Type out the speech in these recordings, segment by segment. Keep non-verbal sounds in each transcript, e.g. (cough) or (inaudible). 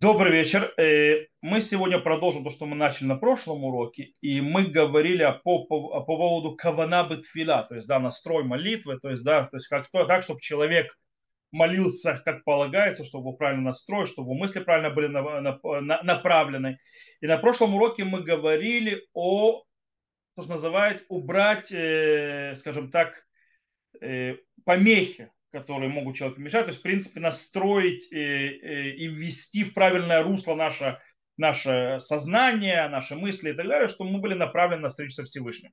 Добрый вечер. Э, мы сегодня продолжим то, что мы начали на прошлом уроке, и мы говорили по, по, по поводу кавана бетфила, то есть да, настрой молитвы, то есть да, то есть как то, так, чтобы человек молился, как полагается, чтобы правильно настроить, чтобы мысли правильно были на, на, на, направлены. И на прошлом уроке мы говорили о, то, что называют, убрать, э, скажем так, э, помехи которые могут человеку мешать. То есть, в принципе, настроить и ввести в правильное русло наше, наше сознание, наши мысли и так далее, чтобы мы были направлены на встречу со Всевышним.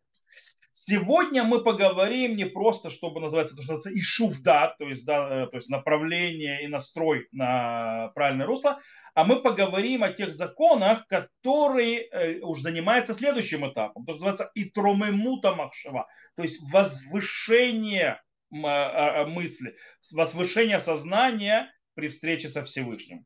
Сегодня мы поговорим не просто, чтобы называется, то, что называется ишувда, то есть, да, э, то есть направление и настрой на правильное русло, а мы поговорим о тех законах, которые э, уже занимаются следующим этапом, то, что называется итромемута махшева, то есть возвышение мысли, возвышение сознания при встрече со Всевышним.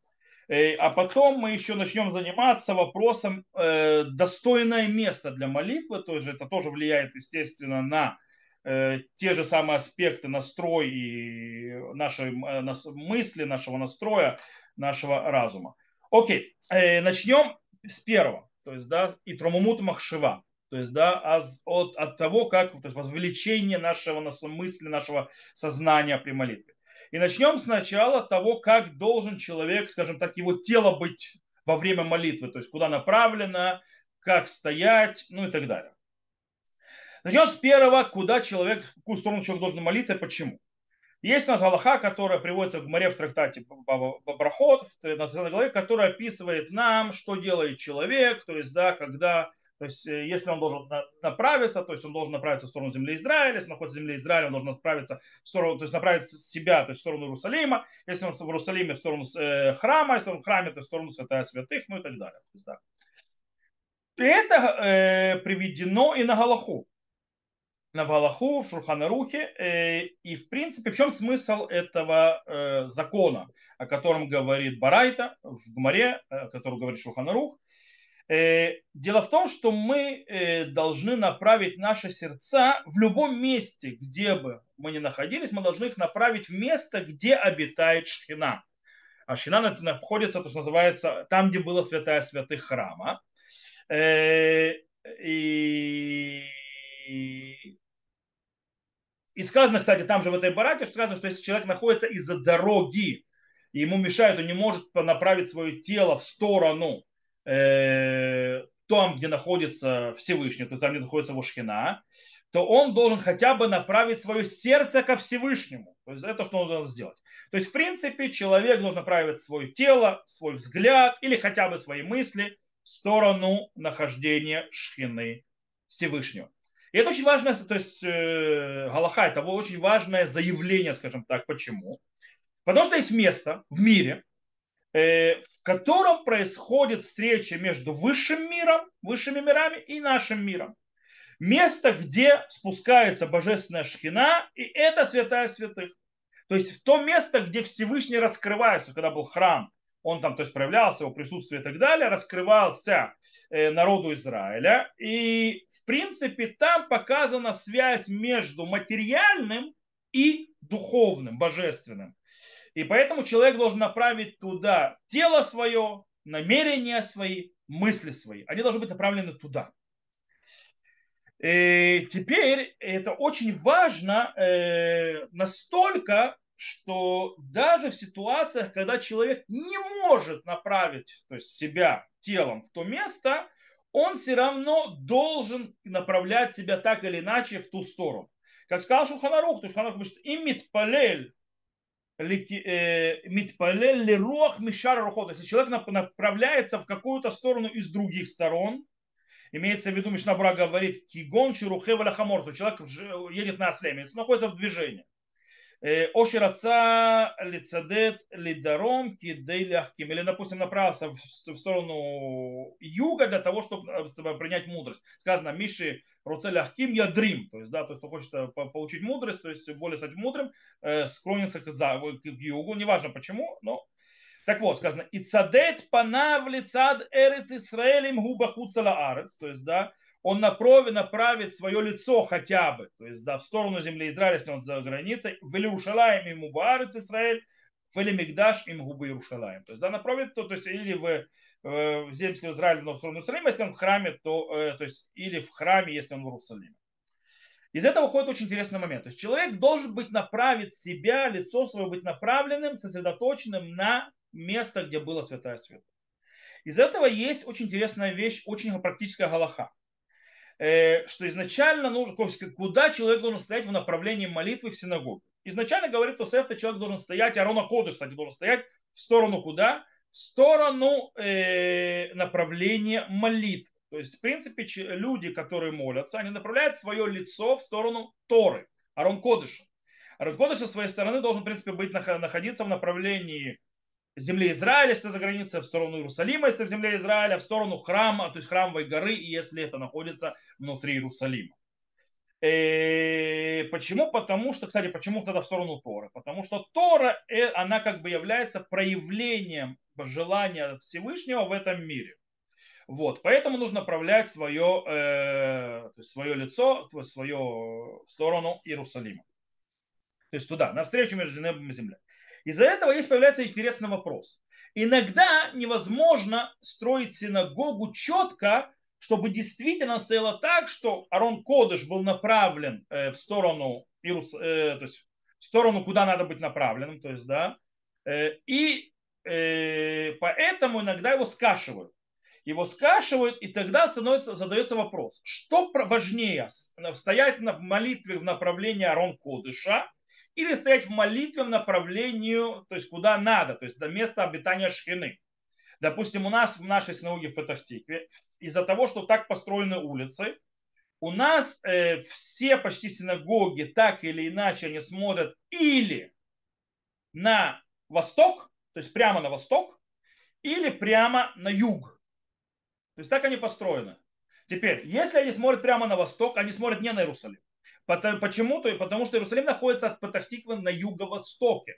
Э, а потом мы еще начнем заниматься вопросом э, достойное место для молитвы, то есть это тоже влияет, естественно, на э, те же самые аспекты настрой и нашей мысли, нашего настроя, нашего разума. Окей, начнем с первого, то есть, да, и тромумут махшива то есть, да, от, от того, как, то есть, возвеличение нашего мысли, нашего сознания при молитве. И начнем сначала от того, как должен человек, скажем так, его тело быть во время молитвы, то есть, куда направлено, как стоять, ну и так далее. Начнем с первого, куда человек, в какую сторону человек должен молиться и почему. Есть у нас Аллаха, которая приводится в море в трактате Бабрахот, в 13 главе, которая описывает нам, что делает человек, то есть, да, когда то есть, э, если он должен направиться, то есть он должен направиться в сторону земли Израиля, если он находится в земле Израиля, он должен направиться в сторону, то есть направить себя, то есть в сторону Иерусалима, если он в Иерусалиме, в сторону э, храма, если он в храме, то в сторону святая святых, ну и так далее. есть, да. И это э, приведено и на Галаху. На Галаху, в Шурханарухе. Э, и в принципе, в чем смысл этого э, закона, о котором говорит Барайта в Гмаре, о котором говорит Шурханарух, Э, дело в том, что мы э, должны направить наши сердца в любом месте, где бы мы ни находились, мы должны их направить в место, где обитает Шхина. А Шхина находится, то, что называется, там, где было святая святых храма. Э, и, и сказано, кстати, там же в этой барате, что сказано, что если человек находится из-за дороги, и ему мешает, он не может направить свое тело в сторону э, там, где находится Всевышний, то там, где находится Вошхина, то он должен хотя бы направить свое сердце ко Всевышнему. То есть это что он должен сделать. То есть, в принципе, человек должен направить свое тело, свой взгляд или хотя бы свои мысли в сторону нахождения Шхины Всевышнего. И это очень важное, то есть э, Галаха, это очень важное заявление, скажем так. Почему? Потому что есть место в мире, в котором происходит встреча между высшим миром, высшими мирами и нашим миром. Место, где спускается божественная шхина, и это святая святых. То есть в то место, где Всевышний раскрывается, когда был храм, он там то есть, проявлялся, его присутствие и так далее, раскрывался э, народу Израиля. И в принципе там показана связь между материальным и духовным, божественным. И поэтому человек должен направить туда тело свое, намерения свои, мысли свои. Они должны быть направлены туда. И теперь это очень важно э, настолько, что даже в ситуациях, когда человек не может направить то есть себя телом в то место, он все равно должен направлять себя так или иначе в ту сторону. Как сказал Шуханарух, то Шуханарух говорит, имит палель Э, митпалель леруах мишар рухот. Если человек направляется в какую-то сторону из других сторон, имеется в виду, Мишнабура говорит, кигон ширухева хамор, то человек едет на осле, находится в движении. Э, Ошираца лицадет лидаром кидей лягким. Или, допустим, направился в сторону юга для того, чтобы э, принять мудрость. Сказано, Миши роце лягким ядрим. То есть, да, то есть, кто хочет э, получить мудрость, то есть более стать мудрым, склонится к, к югу. Почему, но так вот, сказано, и цадет панав лицад эрец Исраэлем губахут арец, то есть, да, он направит, направит свое лицо хотя бы, то есть да, в сторону земли Израиля, если он за границей, в Иерушалаем ему Баарец Израиль, Вели Мигдаш им губы Иерушалаем. То есть, да, направит, то, то есть, или в, э, в землю Израиля, но в сторону Иерусалима, если он в храме, то, э, то есть, или в храме, если он в Иерусалиме. Из этого выходит очень интересный момент. То есть человек должен быть направить себя, лицо свое быть направленным, сосредоточенным на место, где было святая святая. Из этого есть очень интересная вещь, очень практическая галаха. Э, что изначально нужно, куда человек должен стоять в направлении молитвы в синагоге. Изначально говорит Тосефта, человек должен стоять, Арона Кодыш, кстати, должен стоять в сторону куда? В сторону э, направления молитвы. То есть, в принципе, люди, которые молятся, они направляют свое лицо в сторону Торы, Арон Кодыша. Арон Кодыш со своей стороны должен, в принципе, быть, находиться в направлении земли Израиля, если это за границей, в сторону Иерусалима, если в земле Израиля, в сторону храма, то есть храмовой горы, если это находится внутри Иерусалима. И э, почему? Потому что, кстати, почему тогда в сторону Торы? Потому что Тора, э, она как бы является проявлением желания Всевышнего в этом мире. Вот, поэтому нужно направлять свое, э, то есть свое лицо, свою сторону Иерусалима. То есть туда, навстречу между небом и землей. Из-за этого есть появляется интересный вопрос. Иногда невозможно строить синагогу четко, чтобы действительно стояло так, что Арон Кодыш был направлен э, в сторону, Иерус, э, то есть в сторону, куда надо быть направленным, то есть, да, э, и поэтому иногда его скашивают. Его скашивают, и тогда становится, задается вопрос, что важнее, стоять в молитве в направлении Арон Кодыша или стоять в молитве в направлении, то есть куда надо, то есть до места обитания шхины. Допустим, у нас в нашей синагоге в Патахтикве, из-за того, что так построены улицы, у нас э, все почти синагоги так или иначе они смотрят или на восток, то есть прямо на восток, или прямо на юг. То есть так они построены. Теперь, если они смотрят прямо на восток, они смотрят не на Иерусалим. Почему? -то? Потому что Иерусалим находится от Патахтиквы на юго-востоке.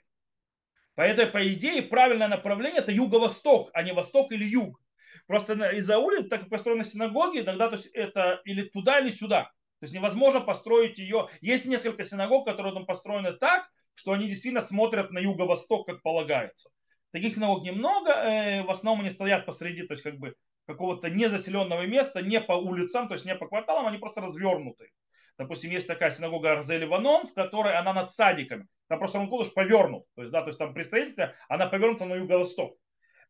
Поэтому, по идее, правильное направление это юго-восток, а не восток или юг. Просто из-за улиц, так как построены синагоги, тогда то есть это или туда, или сюда. То есть невозможно построить ее. Есть несколько синагог, которые там построены так, что они действительно смотрят на юго-восток, как полагается. Таких синагог немного, э, в основном они стоят посреди, то есть как бы какого-то незаселенного места, не по улицам, то есть не по кварталам, они просто развернуты. Допустим, есть такая синагога Арзели Ванон, в которой она над садиками. Там просто Ранкудыш повернут. То есть, да, то есть там при строительстве она повернута на юго-восток.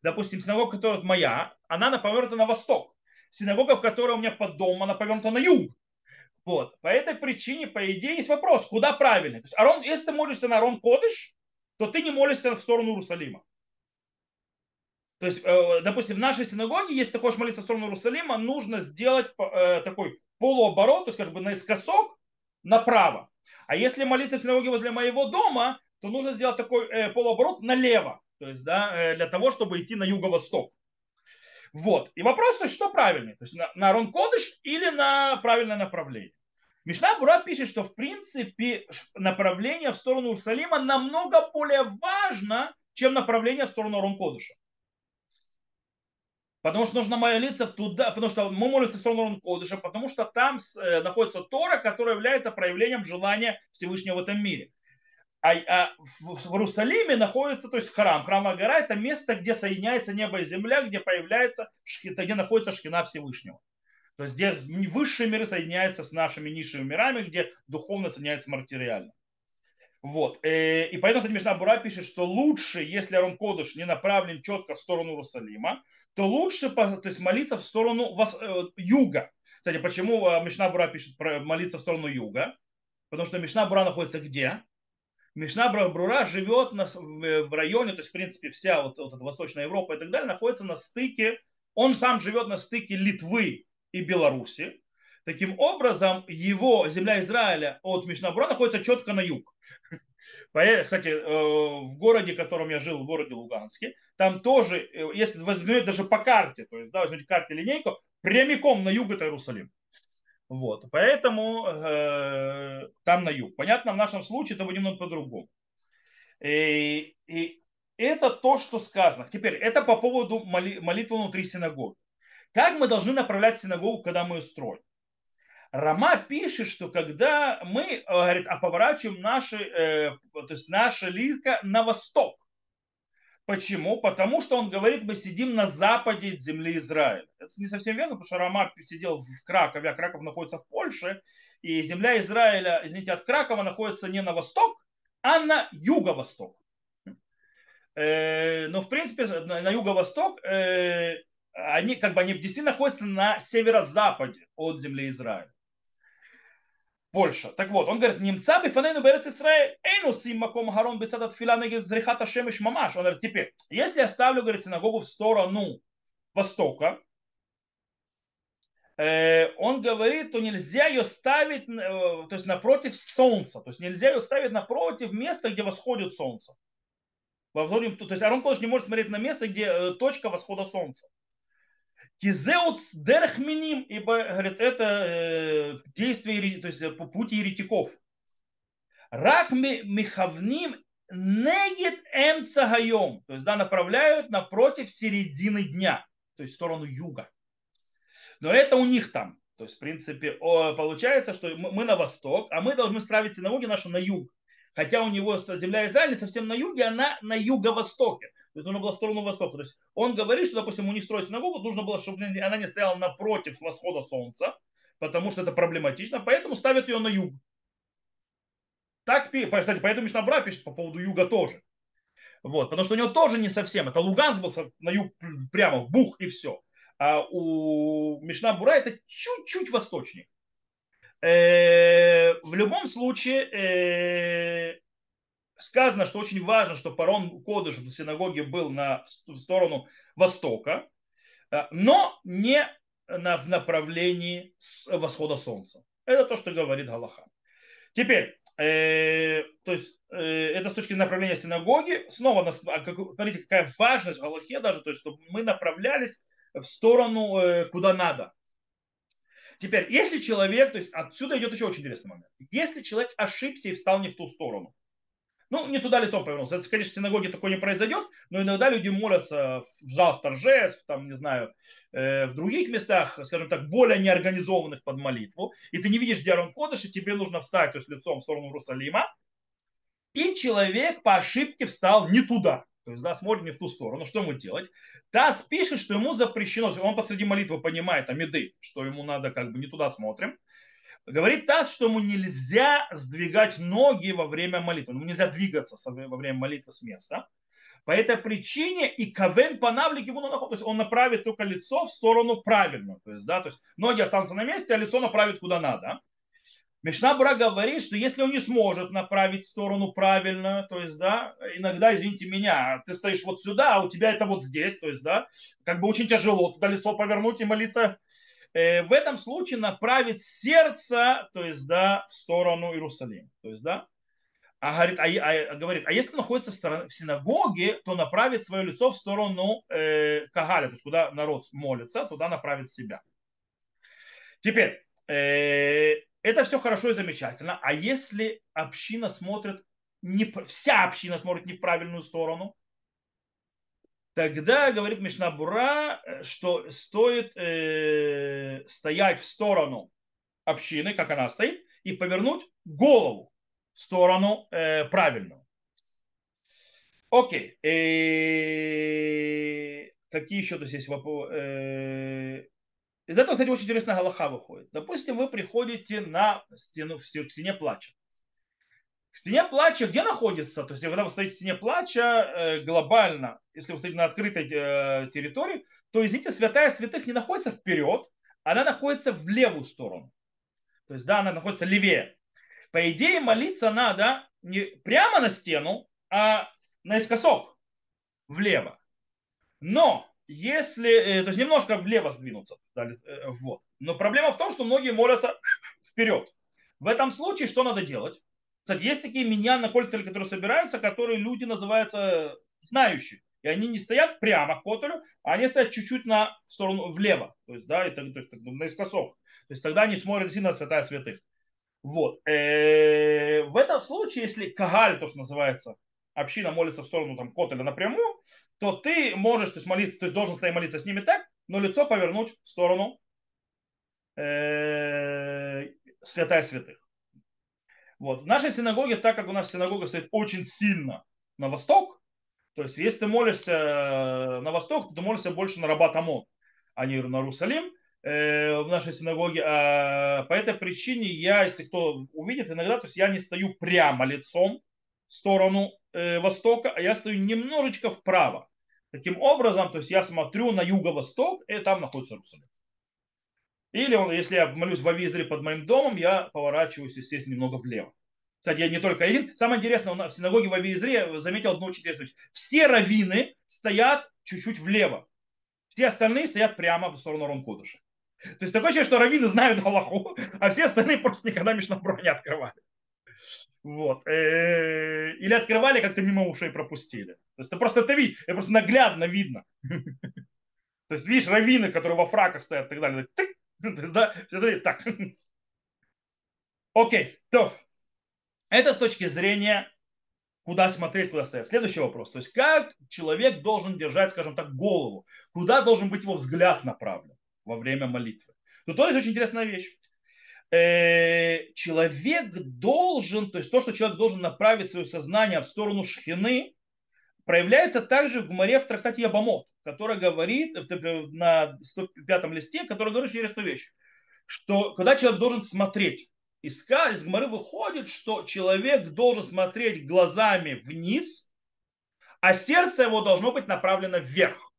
Допустим, синагога, которая моя, она на повернута на восток. Синагога, в которой у меня под домом, она повернута на юг. Вот. По этой причине, по идее, есть вопрос, куда правильно. То есть, Арон, если ты молишься на Арон Кодыш, то ты не молишься в сторону Иерусалима. То есть, э, допустим, в нашей синагоге, если ты хочешь молиться в сторону Иерусалима, нужно сделать э, такой полуоборот, то есть как бы наискосок направо. А если молиться в синагоге возле моего дома, то нужно сделать такой э, полуоборот налево, то есть да, э, для того, чтобы идти на юго-восток. Вот. И вопрос, то есть, что правильнее? То есть на, на Рон Кодыш или на правильное направление? Мишна Бура пишет, что в принципе направление в сторону Иерусалима намного более важно, чем направление в сторону Рон Кодыша. Потому что нужно молиться туда, потому что мы молимся в сторону Кодыша, потому что там э, находится Тора, которая является проявлением желания Всевышнего в этом мире. А, а в, в Иерусалиме находится, то есть храм, храмовая гора, это место, где соединяется небо и земля, где появляется, где находится шкина Всевышнего. То есть где высшие миры соединяются с нашими низшими мирами, где духовно соединяется с материальным. Вот. Э, и поэтому, кстати, Мишна Бура пишет, что лучше, если Арон Кодыш не направлен четко в сторону Иерусалима, то лучше то есть, молиться в сторону вос, э, юга. Кстати, почему э, Мишна Бура пишет про молиться в сторону юга? Потому что Мишна Бура находится где? Мишна Бура живет в районе, то есть, в принципе, вся вот, вот эта Восточная Европа и так далее находится на стыке, он сам живет на стыке Литвы и Беларуси. Таким образом, его земля Израиля от Мишнабура находится четко на юг. (laughs) Кстати, э, в городе, в котором я жил, в городе Луганске, там тоже, э, если возьмете даже по карте, то есть, да, возьмете карте линейку, прямиком на юг это Иерусалим. Вот, поэтому э, там на юг. Понятно, в нашем случае это будет немного по-другому. И, и это то, что сказано. Теперь, это по поводу молитвы внутри синагоги. Как мы должны направлять синагогу, когда мы ее строим? Рама пишет, что когда мы э, говорит, а поворачиваем наши, э, то есть наши лица на восток, Почему? Потому что он говорит, мы сидим на западе земли Израиля. Это не совсем верно, потому что Рома сидел в Кракове, а Краков находится в Польше, и земля Израиля, извините, от Кракова находится не на восток, а на юго-восток. Э, но, в принципе, на юго-восток э, они как бы они действительно находятся на северо-западе от земли Израиля. Польша. Так вот, он говорит, немца бифанейну берец Израиль, эйну сим маком харон бецадат фила негет зрихата шемеш мамаш. Он говорит, теперь, если я ставлю, говорит, синагогу в сторону востока, э, он говорит, то нельзя ее ставить, э, то есть напротив солнца, то есть нельзя ее ставить напротив места, где восходит солнце. То есть Арон Кодыш не может смотреть на место, где э, точка восхода солнца. Кизеут дерхминим, ибо, говорит, это э, действие, то есть э, по пути еретиков. Рак михавним негет эмцагайом, то есть, да, направляют напротив середины дня, то есть в сторону юга. Но это у них там. То есть, в принципе, получается, что мы на восток, а мы должны ставить синагоги наши на юг. Хотя у него земля Израиля совсем на юге, она на юго-востоке. То нужно было в сторону востока. То есть он говорит, что, допустим, у них строить синагогу, нужно было, чтобы она не стояла напротив восхода солнца, потому что это проблематично, поэтому ставят ее на юг. Так, кстати, поэтому Мишнабра пишет по поводу юга тоже. Вот, потому что у него тоже не совсем. Это Луганск был на юг прямо, бух и все. А у Мишнабура это чуть-чуть восточнее. Э, в любом случае, э, сказано, что очень важно, что парон Кодыш в синагоге был на, сторону востока, э, но не на, в направлении восхода солнца. Это то, что говорит Галаха. Теперь, э, то есть, э, это с точки зрения направления синагоги. Снова, а смотрите, какая важность Галахе даже, то есть, чтобы мы направлялись в сторону, э, куда надо. Теперь, если человек, то есть отсюда идет еще очень интересный момент. Если человек ошибся и встал не в ту сторону, ну, не туда лицом повернулся. Это, конечно, в синагоге такое не произойдет, но иногда люди молятся в залах торжеств, там, не знаю, э, в других местах, скажем так, более неорганизованных под молитву, и ты не видишь, где Арон Кодыш, и тебе нужно встать, то есть лицом в сторону Иерусалима, и человек по ошибке встал не туда. То есть, да, смотрит не в ту сторону. Что ему делать? Тас пишет, что ему запрещено. Он посреди молитвы понимает, амиды, что ему надо как бы не туда смотрим. Говорит Тас, что ему нельзя сдвигать ноги во время молитвы. Ему нельзя двигаться во время молитвы с места. По этой причине и кавен панавлик ему наход, то есть он направит только лицо в сторону правильную. То есть, да, то есть ноги останутся на месте, а лицо направит куда надо. Мишнабра говорит, что если он не сможет направить сторону правильную, то есть, да, иногда, извините меня, ты стоишь вот сюда, а у тебя это вот здесь, то есть, да, как бы очень тяжело туда лицо повернуть и молиться в этом случае направить сердце, то есть, да, в сторону Иерусалима. То есть, да, а говорит, а, а, говорит, а если находится в, стороне, в синагоге, то направит свое лицо в сторону э, Кагаля, то есть куда народ молится, туда направит себя. Теперь, э, это все хорошо и замечательно. А если община смотрит, не, вся община смотрит не в правильную сторону, тогда говорит Мишнабура, э, что стоит э, стоять в сторону общины, как она стоит, и повернуть голову в сторону э, правильную. Окей. Э, какие еще тут есть вопросы? Э, из этого, кстати, очень интересная галаха выходит. Допустим, вы приходите на стену, к стене плача. К стене плача где находится? То есть, когда вы стоите в стене плача э, глобально, если вы стоите на открытой э, территории, то, извините, святая святых не находится вперед, она находится в левую сторону. То есть, да, она находится левее. По идее, молиться надо не прямо на стену, а наискосок, влево. Но если, э, то есть немножко влево сдвинуться, вот. Но проблема в том, что многие молятся вперед. В этом случае что надо делать? Кстати, есть такие меня на кольтеле, которые собираются, которые люди называются знающие. И они не стоят прямо к котелю, а они стоят чуть-чуть на сторону влево. То есть, да, это, то есть наискосок. То есть тогда они смотрят сильно святая святых. Вот. Э, в этом случае, если кагаль, то, что называется, община молится в сторону там, котеля напрямую, то ты можешь то есть, молиться, то есть должен стоять молиться с ними так, но лицо повернуть в сторону э, святая святых. Вот. В нашей синагоге, так как у нас синагога стоит очень сильно на восток, То есть, если ты молишься э, на восток, то ты молишься больше на Рабат Амон, а не на Иерусалим э, в нашей синагоге. А по этой причине я, если кто увидит иногда, то есть я не стою прямо лицом в сторону э, востока, а я стою немножечко вправо. Таким образом, то есть я смотрю на юго-восток, и там находится Иерусалим. Или он, если я молюсь в Авизре под моим домом, я поворачиваюсь, естественно, немного влево. Кстати, я не только один. Самое интересное, в синагоге в Авизре заметил одну очень интересную вещь. Все раввины стоят чуть-чуть влево. Все остальные стоят прямо в сторону Ронкудыша. То есть такое ощущение, что раввины знают Аллаху, (laughs) а все остальные просто никогда Мишнабро не открывали. Вот. Э, или открывали, как-то мимо ушей пропустили. То есть это просто это видно, это просто наглядно видно. (laughs) То есть видишь раввины, которые во фраках стоят и так далее. (laughs) Есть, да, так. (laughs) Окей, то. Это с точки зрения, куда смотреть, куда стоять. Следующий вопрос. То есть, как человек должен держать, скажем так, голову? Куда должен быть его взгляд направлен во время молитвы? Тут тоже очень интересная вещь. Э, человек должен, то есть то, что человек должен направить свое сознание в сторону шхины, проявляется также в море в трактате Ябамот, который говорит на 105 листе, который говорит интересную вещь, что когда человек должен смотреть, из, из Гмары выходит, что человек должен смотреть глазами вниз, а сердце его должно быть направлено вверх.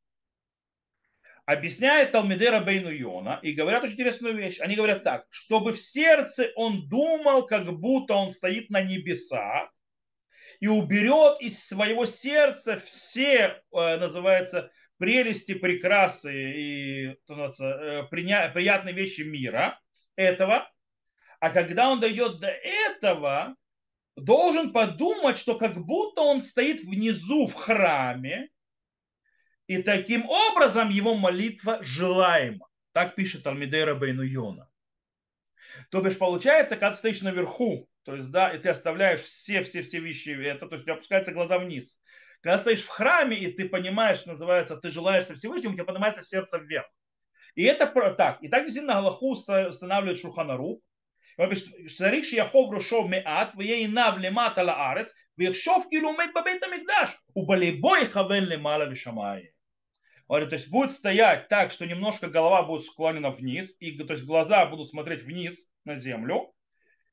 Объясняет Талмидера Бейну Йона и говорят очень интересную вещь. Они говорят так, чтобы в сердце он думал, как будто он стоит на небесах, и уберет из своего сердца все, э, называется, прелести, прекрасы и э, приятные вещи мира этого. А когда он дойдет до этого, должен подумать, что как будто он стоит внизу в храме, и таким образом его молитва желаема. Так пишет Алмидейра Бейну Йона. То бишь получается, когда стоишь наверху то есть, да, и ты оставляешь все-все-все вещи, это, то есть опускаются глаза вниз. Когда стоишь в храме, и ты понимаешь, что называется, ты желаешь со Всевышним, у тебя поднимается сердце вверх. И это так. И так действительно Галаху устанавливает Шуханару. Он пишет, Шарик Шияхов Рушов Меат, Веинав Лемата Лаарец, Вехшов Килумет Бабейта Мигдаш, Убалибой Хавен Лемала Вишамае. Говорит, то есть будет стоять так, что немножко голова будет склонена вниз, и то есть глаза будут смотреть вниз на землю,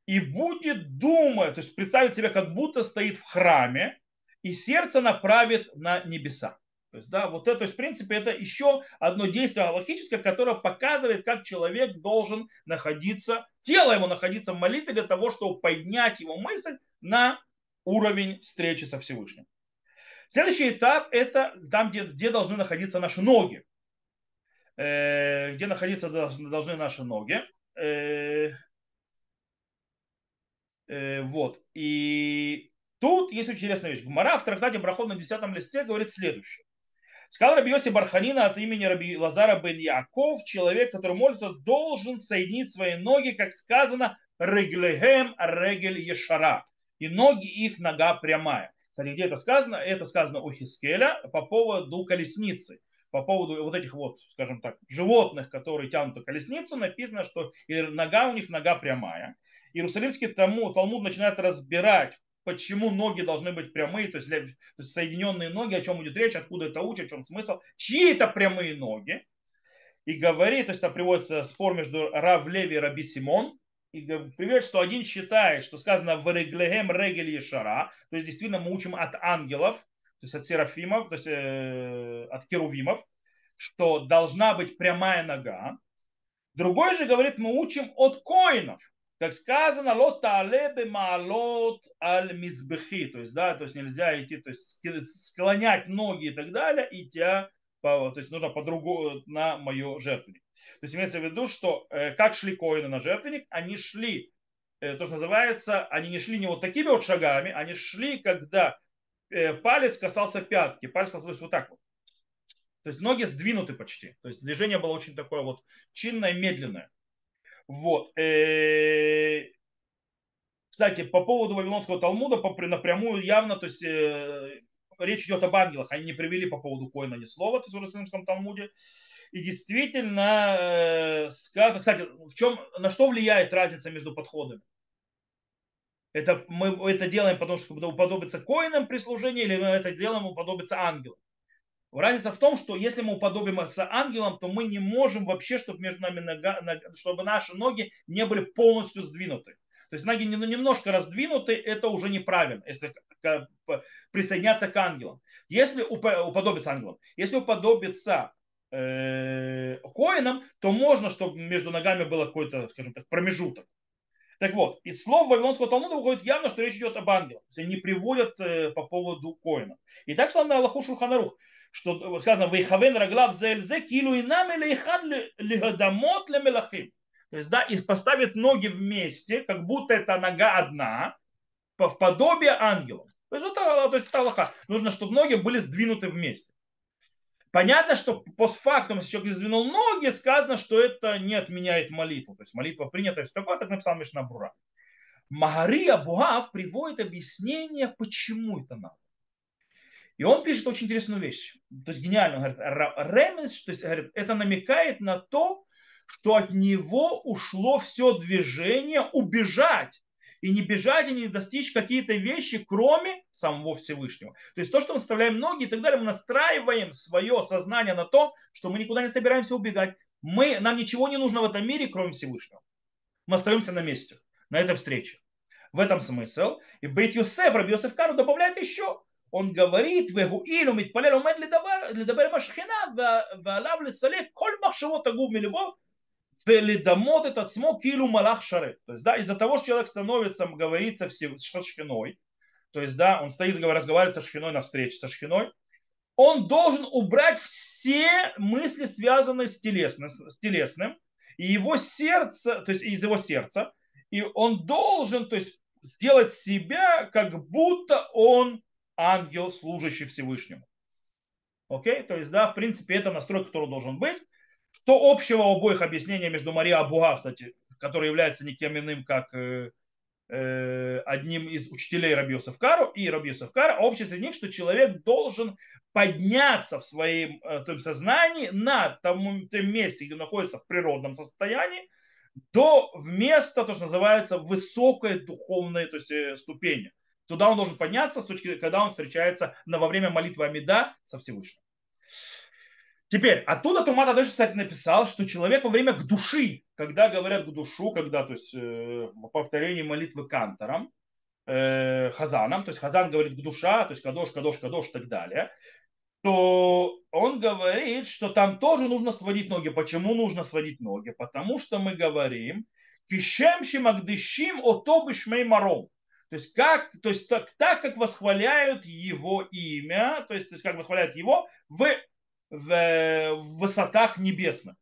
и будет думать, то есть представить себя, как будто стоит в храме, и сердце направит на небеса. То есть, да, вот это, то есть, в принципе, это еще одно действие логическое, которое показывает, как человек должен находиться, тело его находиться в молитве для того, чтобы поднять его мысль на уровень встречи со Всевышним. Следующий этап – это там, где, где должны находиться наши ноги. Э, где находиться должны наши ноги. Э, Э, вот. И тут есть очень интересная вещь. Гмара в трактате Брахот на 10 листе говорит следующее. Сказал Раби Йоси Барханина от имени Раби Лазара бен Яков, человек, который молится, должен соединить свои ноги, как сказано, реглегем регель ешара. И ноги их нога прямая. Кстати, где это сказано? Это сказано у Хискеля по поводу колесницы. По поводу вот этих вот, скажем так, животных, которые тянут колесницу, написано, что нога у них нога прямая. Иерусалимский Талмуд начинает разбирать, почему ноги должны быть прямые, то есть, для, то есть соединенные ноги, о чем идет речь, откуда это учат, в чем смысл, чьи это прямые ноги. И говорит, то есть там приводится спор между Рав Леви и Раби Симон, и приводит, что один считает, что сказано в реглегем регель шара, то есть действительно мы учим от ангелов, то есть от серафимов, то есть э, от керувимов, что должна быть прямая нога. Другой же говорит, мы учим от коинов, как сказано, лота алебе маалот аль мизбехи, то есть, да, то есть нельзя идти, то есть склонять ноги и так далее, идя по, то есть нужно по-другому на мое жертвенник. То есть имеется в виду, что э, как шли коины на жертвенник, они шли, э, то, что называется, они не шли не вот такими вот шагами, они шли, когда э, палец касался пятки, палец касался вот так вот. То есть ноги сдвинуты почти. То есть движение было очень такое вот чинное, медленное. Вот. Э, кстати, по поводу Вавилонского Талмуда напрямую явно, то есть э, речь идет об ангелах, они не привели по поводу Коина ни слова, то есть в Иерусалимском Талмуде. И действительно э, сказано, кстати, в чем, на что влияет разница между подходами? Это мы это делаем, потому что когда уподобиться коинам при служении, или мы это делаем уподобиться ангелам. Разница в том, что если мы уподобимся ангелам, то мы не можем вообще, чтобы между нами нога, чтобы наши ноги не были полностью сдвинуты. То есть ноги немножко раздвинуты, это уже неправильно, если присоединяться к ангелам. Если уподобиться ангелам, если уподобиться э, коинам, то можно, чтобы между ногами было какой-то, скажем так, промежуток. Так вот, из слов Вавилонского Талмуда выходит явно, что речь идет об ангелах. То есть они приводят э, по поводу коина. И так что на Аллаху Шулханарух, что сказано, «Вейхавен раглав зельзе, килу инам лейхан лигадамот лемелахим». То есть, да, и поставит ноги вместе, как будто это нога одна, в подобие ангелов. То есть, это, то есть, это Аллаха. Нужно, чтобы ноги были сдвинуты вместе. Понятно, что постфактум, если человек сдвинул ноги, сказано, что это не отменяет молитву. То есть молитва принята, все такое, так написал Мишнабура. Магария Буав приводит объяснение, почему это надо. И он пишет очень интересную вещь. То есть гениально. Он говорит, ремес, то есть говорит, это намекает на то, что от него ушло все движение убежать. И не бежать, и не достичь какие-то вещи, кроме самого Всевышнего. То есть то, что мы составляем ноги и так далее, мы настраиваем свое сознание на то, что мы никуда не собираемся убегать. Мы, нам ничего не нужно в этом мире, кроме Всевышнего. Мы остаемся на месте, на этой встрече. В этом смысл. И Бейт Йосеф, Раби Йосеф Кару добавляет еще, он говорит, והואיל ומתפלל עומד לדבר, לדבר עם השכינה ועליו לסלק כל מחשבות הגוף מלבו ולדמות את עצמו כאילו מלאך шарет. То есть, да, из-за того, что человек становится, говорится с шхиной, то есть, да, он стоит, разговаривает со шхиной на встрече со шхиной, он должен убрать все мысли, связанные с, телесным, с телесным, и его сердце, то есть из его сердца, и он должен, то есть, сделать себя, как будто он ангел, служащий Всевышнему. Окей? То есть, да, в принципе, это настрой, который должен быть. Что общего у обоих объяснений между Марией Абуга, кстати, который является никем иным, как э, э, одним из учителей Раби Кару и Раби Кара, общее среди них, что человек должен подняться в своем э, сознании на том, том месте, где находится в природном состоянии, до вместо, то, что называется, высокой духовной то есть, э, ступени. Туда он должен подняться, с точки, когда он встречается на, во время молитвы Амида со Всевышним. Теперь, оттуда Тумата даже, кстати, написал, что человек во время к души, когда говорят к душу, когда, то есть, э, повторение молитвы кантором, э, хазаном, то есть хазан говорит к душа, то есть кадош, кадош, кадош и так далее, то он говорит, что там тоже нужно сводить ноги. Почему нужно сводить ноги? Потому что мы говорим, кишемши магдышим отобышмей маром. То есть, как, то есть так, так, как восхваляют его имя, то есть, то есть как восхваляют его в, в, в высотах небесных.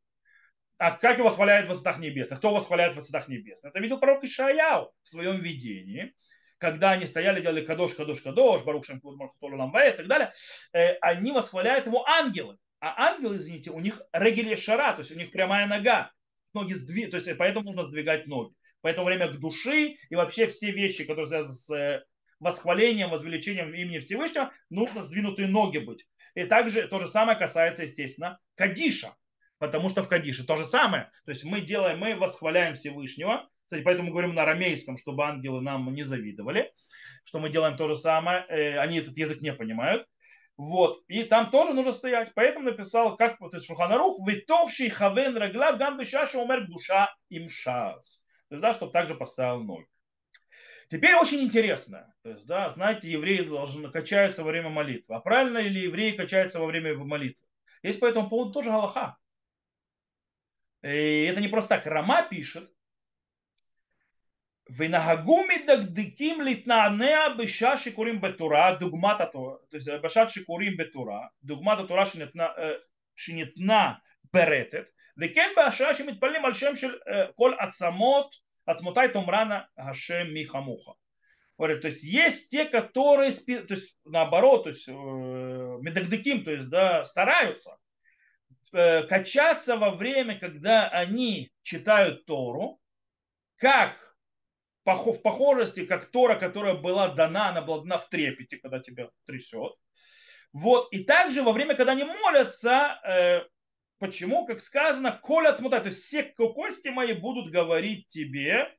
А как его восхваляют в высотах небесных? Кто восхваляет в высотах небесных? Это видел пророк Ишаяу в своем видении, когда они стояли, делали кадош, кадош, кадош, барух шамкуд, и так далее, э, они восхваляют его ангелы. А ангелы, извините, у них регеле шара, то есть у них прямая нога, ноги сдвиг, то есть поэтому нужно сдвигать ноги. Поэтому время к души и вообще все вещи, которые связаны с э, восхвалением, возвеличением имени Всевышнего, нужно сдвинутые ноги быть. И также то же самое касается, естественно, Кадиша. Потому что в Кадише то же самое. То есть мы делаем, мы восхваляем Всевышнего. Кстати, поэтому говорим на арамейском, чтобы ангелы нам не завидовали. Что мы делаем то же самое. Э, они этот язык не понимают. Вот. И там тоже нужно стоять. Поэтому написал, как то есть Шуханарух, витовший хавен рагла гам бешаша умер душа им шас есть, да, чтобы также поставил ноль. Теперь очень интересно. То есть, да, знаете, евреи должны качаются во время молитвы. А правильно ли евреи качаются во время молитвы? Есть по этому поводу тоже Галаха. И это не просто так. Рама пишет, Венагагуми дагдиким литнаанеа беша шикурим бетура, дугмата то, то есть беша шикурим бетура, дугмата тура шинетна, э, шинетна беретет, וכן בשעה שמתפללים על שם של כל עצמות, עצמותיי תאמרנה השם מי כמוך. То есть есть те, которые, то есть наоборот, то есть медагдыким, то есть да, стараются качаться во время, когда они читают Тору, как в похожести, как Тора, которая была дана, она была дана в трепете, когда тебя трясет. Вот. И также во время, когда они молятся, Почему? Как сказано, коля отсмотай, то есть все кости мои будут говорить тебе,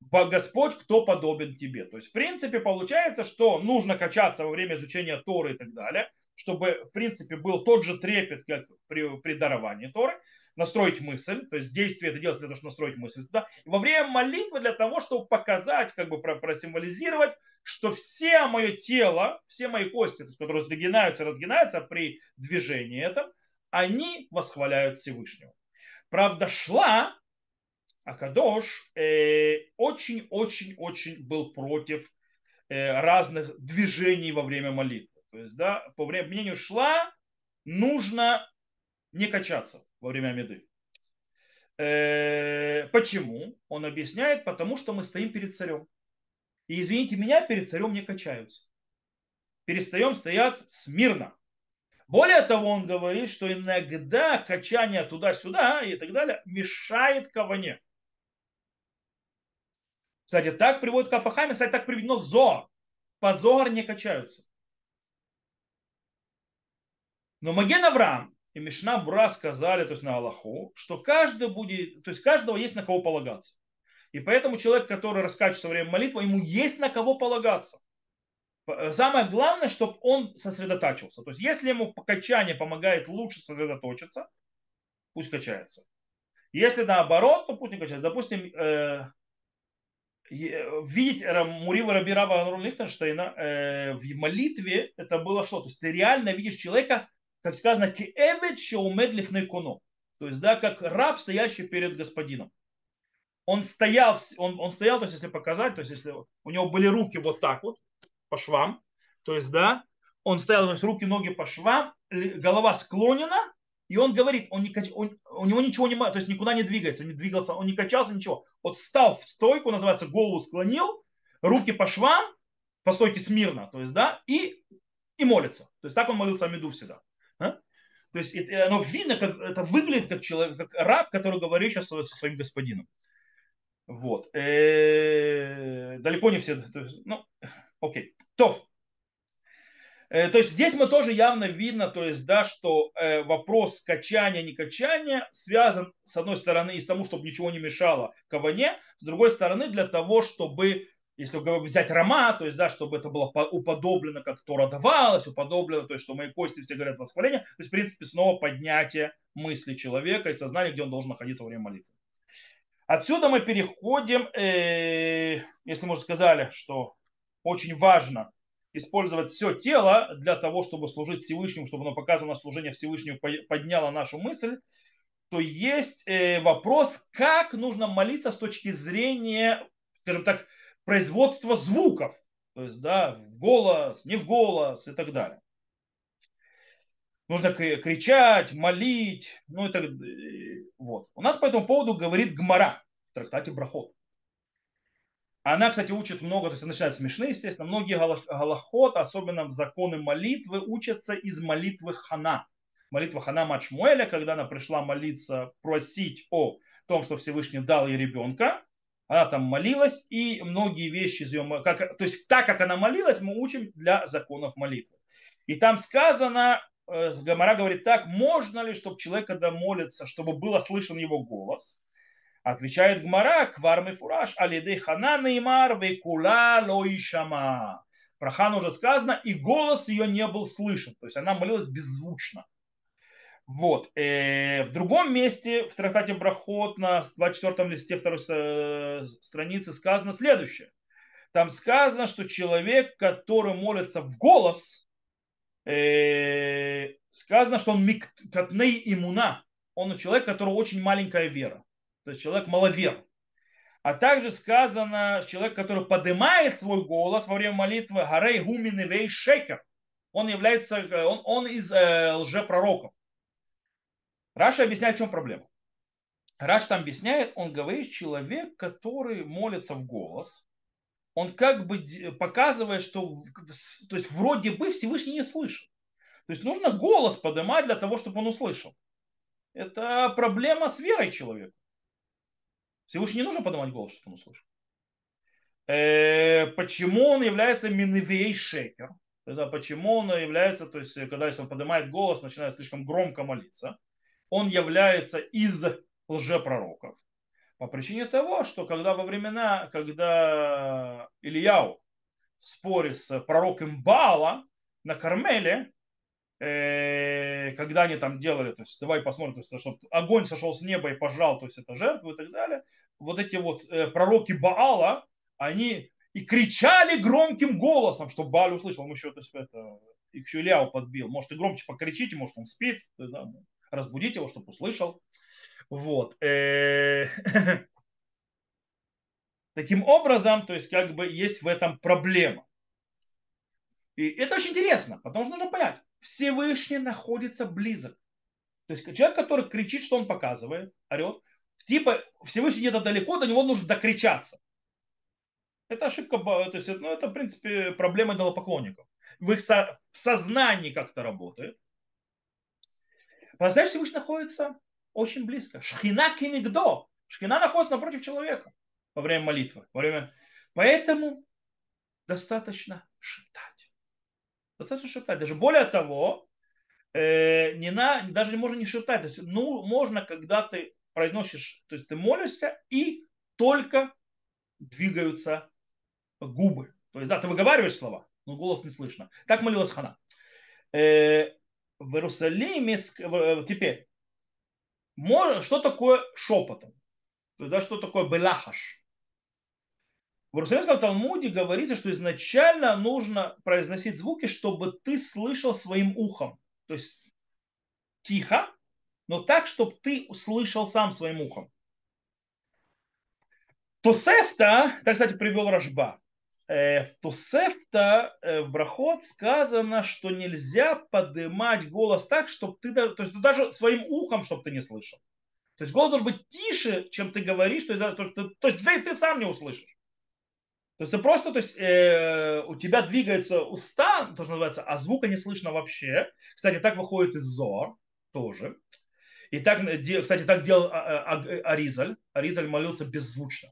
Господь, кто подобен тебе. То есть, в принципе, получается, что нужно качаться во время изучения Торы и так далее, чтобы, в принципе, был тот же трепет, как при, при даровании Торы, настроить мысль, то есть действие это делается для того, чтобы настроить мысль туда. И во время молитвы для того, чтобы показать, как бы просимволизировать, что все мое тело, все мои кости, которые разгинаются, разгинаются при движении этом, они восхваляют Всевышнего. Правда, шла Акадош очень-очень-очень э, был против э, разных движений во время молитвы. То есть, да, по мнению шла, нужно не качаться во время меды. Э, почему? Он объясняет, потому что мы стоим перед царем. И извините меня, перед царем не качаются. Перед царем стоят смирно. Более того, он говорит, что иногда качание туда-сюда и так далее мешает каване. Кстати, так приводит Кафахами, кстати, так приведено в Зоар. По Зоар не качаются. Но Маген Авраам и Мишна Бра сказали, то есть на Аллаху, что каждый будет, то есть каждого есть на кого полагаться. И поэтому человек, который раскачивается во время молитвы, ему есть на кого полагаться. Самое главное, чтобы он сосредотачивался. То есть, если ему качание помогает лучше сосредоточиться, пусть качается. Если наоборот, то пусть не качается. Допустим, э, видеть Мурива Рабирава Лихтенштейна э, в молитве, это было что? То есть, ты реально видишь человека, как сказано, киэвет шеумед коно. То есть, да, как раб, стоящий перед господином. Он стоял, он, он стоял, то есть, если показать, то есть, если у него были руки вот так вот, по швам, то есть, да, он стоял, то есть, руки, ноги по швам, голова склонена, и он говорит, он не, он, у него ничего не, то есть никуда не двигается, он не двигался, он не качался, ничего. Вот стал в стойку, называется, голову склонил, руки по швам, по стойке смирно, то есть, да, и, и молится. То есть так он молился Амиду всегда. А? То есть это, оно видно, как это выглядит как человек, как раб, который говорит сейчас со, со своим господином. Вот. Э-э- далеко не все. То есть, ну, окей. То. Э, то есть здесь мы тоже явно видно, то есть, да, что э, вопрос качания, не качания связан, с одной стороны, из того, чтобы ничего не мешало каване, с другой стороны, для того, чтобы если взять рома, то есть, да, чтобы это было уподоблено, как Тора давалось, уподоблено, то есть, что мои кости все говорят восхваление, то есть, в принципе, снова поднятие мысли человека и сознания, где он должен находиться во время молитвы. Отсюда мы переходим, э, если мы уже сказали, что очень важно использовать все тело для того, чтобы служить Всевышнему, чтобы оно показывало служение Всевышнему, подняло нашу мысль, то есть э, вопрос, как нужно молиться с точки зрения, скажем так, производства звуков. То есть, да, в голос, не в голос и так далее. Нужно кричать, молить, ну и так вот. У нас по этому поводу говорит Гмара в трактате Брахот. Она, кстати, учит много, то есть начинает смешные, естественно. Многие галахот, особенно законы молитвы, учатся из молитвы Хана. Молитва Хана Мачмуэля, когда она пришла молиться, просить о том, что Всевышний дал ей ребенка. Она там молилась, и многие вещи из ее... Как, то есть так, как она молилась, мы учим для законов молитвы. И там сказано, э, Гамара говорит так, можно ли, чтобы человек, когда молится, чтобы было слышен его голос – Отвечает Гмара, квармы фураж, алидей хана неймар, вейкула лоишама. Про Хану уже сказано, и голос ее не был слышен. То есть она молилась беззвучно. Вот. Э, в другом месте, в трактате Брахот на 24 листе второй э, страницы сказано следующее. Там сказано, что человек, который молится в голос, э, сказано, что он микатней имуна. Он человек, у которого очень маленькая вера то есть человек маловер. А также сказано, человек, который поднимает свой голос во время молитвы, Гарей Гуминевей Шекер, он является, он, он из э, лжепророков. Раша объясняет, в чем проблема. Раш там объясняет, он говорит, человек, который молится в голос, он как бы показывает, что то есть вроде бы Всевышний не слышит. То есть нужно голос поднимать для того, чтобы он услышал. Это проблема с верой человека. Всевышний не нужно поднимать голос, чтобы он услышал. Э, почему он является миневей шекер? Это почему он является, то есть, когда если он поднимает голос, начинает слишком громко молиться, он является из лжепророков. По причине того, что когда во времена, когда Ильяу в споре с пророком Баала на Кармеле, э, когда они там делали, то есть давай посмотрим, то есть, чтобы огонь сошел с неба и пожал, то есть это жертву и так далее, вот эти вот э, пророки Баала, они и кричали громким голосом, чтобы Бааль услышал. Он еще, то есть, это, их еще Ильяу подбил. Может, и громче покричите, может, он спит. Да, разбудить его, чтобы услышал. Вот. Э, (laughs) Таким образом, то есть как бы есть в этом проблема. И это очень интересно, потому что нужно понять, Всевышний находится близок. То есть человек, который кричит, что он показывает, орет, типа Всевышний где-то далеко, до него нужно докричаться. Это ошибка, то есть, ну, это, в принципе, проблема идолопоклонников. В их со- сознании как-то работает. По-настоящему Всевышний находится очень близко. Шхина кинигдо. Шхина находится напротив человека во время молитвы. Во время... Поэтому достаточно шептать. Достаточно шептать. Даже более того, э, не на, даже можно не шептать. То есть, ну, можно, когда ты произносишь, то есть ты молишься и только двигаются губы. То есть, да, ты выговариваешь слова, но голос не слышно. Так молилась Хана. Э, в Иерусалиме э, теперь, что такое шепотом? Да, что такое белахаш? В Иерусалимском Талмуде говорится, что изначально нужно произносить звуки, чтобы ты слышал своим ухом. То есть тихо, но так, чтобы ты услышал сам своим ухом. Тосефта, так, кстати, привел Рожба. Э, в Тосефта э, в Брахот сказано, что нельзя поднимать голос так, чтобы ты, то есть даже своим ухом, чтобы ты не слышал. То есть голос должен быть тише, чем ты говоришь, то есть, то, то есть да ты сам не услышишь. То есть ты просто, то есть э, у тебя двигается уста, то, что называется, а звука не слышно вообще. Кстати, так выходит из Зор тоже. И так, кстати, так делал а, а, а, Аризаль. Аризаль молился беззвучно.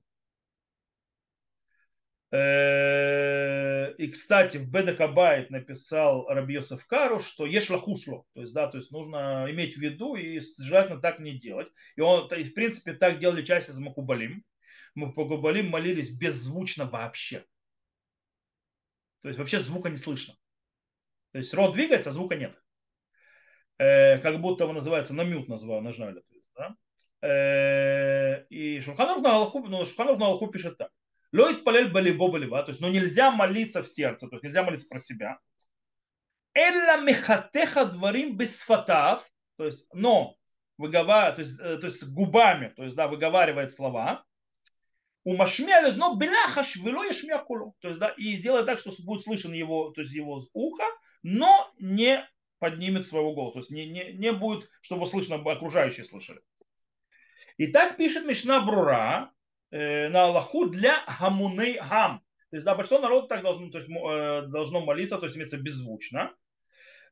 Э, и, кстати, в Бедекабайт написал Йосеф Кару, что ешь лахушло. То есть, да, то есть нужно иметь в виду и желательно так не делать. И он, в принципе, так делали часть из Макубалим Губалим молились беззвучно вообще. То есть вообще звука не слышно. То есть рот двигается, а звука нет. Э, как будто его называется, на мют называю, нажали. Да? Э, и Шуханрух на Аллаху, ну, Шуханрух на Аллаху пишет так. Лоид палель балибо балива, то есть, но нельзя молиться в сердце, то есть нельзя молиться про себя. Элла мехатеха дворим бисфатав, то есть, но выговаривает, то есть, э, то есть губами, то есть, да, выговаривает слова у машмя лезно беляхаш вело яшмя. То есть, да, и делает так, что будет слышен его, то есть его ухо, но не поднимет своего голоса. То есть не, не, не будет, чтобы слышно, окружающие слышали. И так пишет Мишна Брура э, на Аллаху для гамуней гам. То есть, да, большинство народа так должно, то есть, э, должно молиться, то есть имеется беззвучно.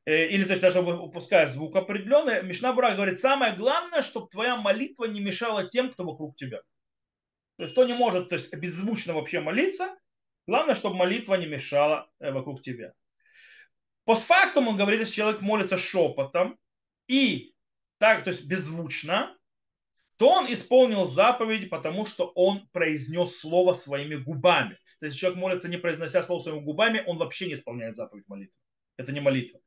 Э, или то есть даже выпуская звук определенный. Мишна Брура говорит, самое главное, чтобы твоя молитва не мешала тем, кто вокруг тебя. То есть кто не может то есть, беззвучно вообще молиться, главное, чтобы молитва не мешала э, вокруг тебя. Постфактум он говорит, если человек молится шепотом и так, то есть беззвучно, то он исполнил заповедь, потому что он произнес слово своими губами. То есть, человек молится, не произнося слово своими губами, он вообще не исполняет заповедь молитвы. Это не молитва.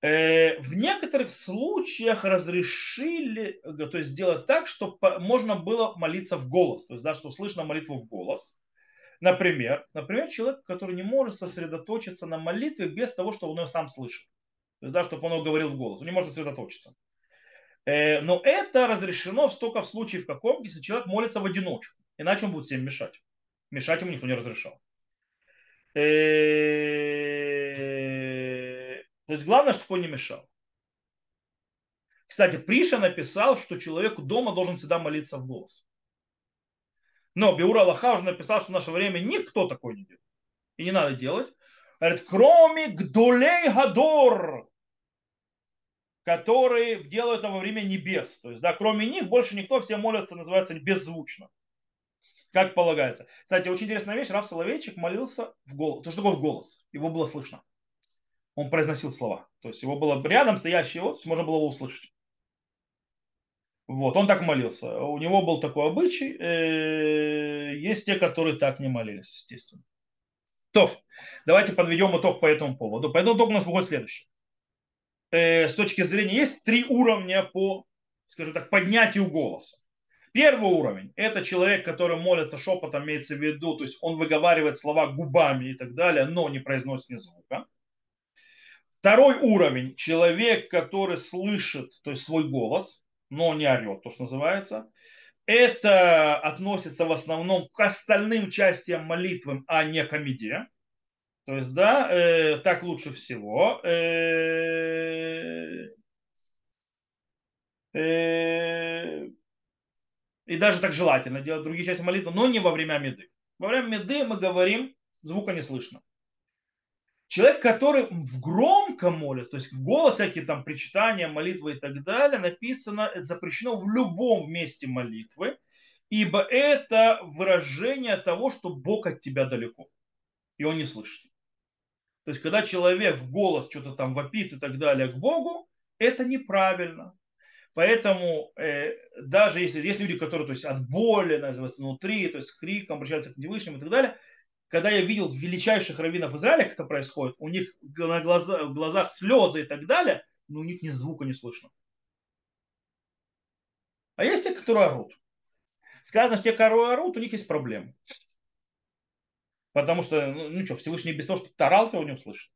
Э, в некоторых случаях разрешили э, то есть, сделать так, чтобы можно было молиться в голос, то есть, да, что слышно молитву в голос. Например, например, человек, который не может сосредоточиться на молитве без того, чтобы он ее сам слышит. То есть, да, чтобы он ее говорил в голос. Он не может сосредоточиться. Э, но это разрешено только в случае в каком, если человек молится в одиночку. Иначе он будет всем мешать. Мешать ему никто не разрешал. То есть главное, чтобы он не мешал. Кстати, Приша написал, что человеку дома должен всегда молиться в голос. Но Биура Аллаха уже написал, что в наше время никто такой не делает. И не надо делать. Говорит, кроме Гдулей Гадор, которые делают это во время небес. То есть, да, кроме них больше никто, все молятся, называется, беззвучно. Как полагается. Кстати, очень интересная вещь. Раф Соловейчик молился в голос. То, что такое в голос. Его было слышно он произносил слова. То есть его было рядом стоящий, вот, можно было его услышать. Вот, он так молился. У него был такой обычай. Э, есть те, которые так не молились, естественно. То, давайте подведем итог по этому поводу. По этому итогу у нас выходит следующее. Э, с точки зрения, есть три уровня по, скажем так, поднятию голоса. Первый уровень – это человек, который молится шепотом, имеется в виду, то есть он выговаривает слова губами и так далее, но не произносит ни звука. Второй уровень – человек, который слышит, то есть свой голос, но не орет, то, что называется. Это относится в основном к остальным частям молитвы, а не к амиде. То есть, да, э, так лучше всего. Э, э, и даже так желательно делать другие части молитвы, но не во время меды. Во время меды мы говорим, звука не слышно. Человек, который в громко молится, то есть в голос всякие там причитания, молитвы и так далее, написано, это запрещено в любом месте молитвы, ибо это выражение того, что Бог от тебя далеко, и он не слышит. То есть, когда человек в голос что-то там вопит и так далее к Богу, это неправильно. Поэтому э, даже если есть люди, которые то есть, от боли, называется, внутри, то есть криком обращаются к Всевышнему и так далее, когда я видел величайших раввинов Израиля, как это происходит, у них на глаза, в глазах слезы и так далее, но у них ни звука не слышно. А есть те, которые орут. Сказано, что те, которые орут, у них есть проблемы. Потому что, ну, ну что, Всевышний без того, что ты орал, ты его не услышит.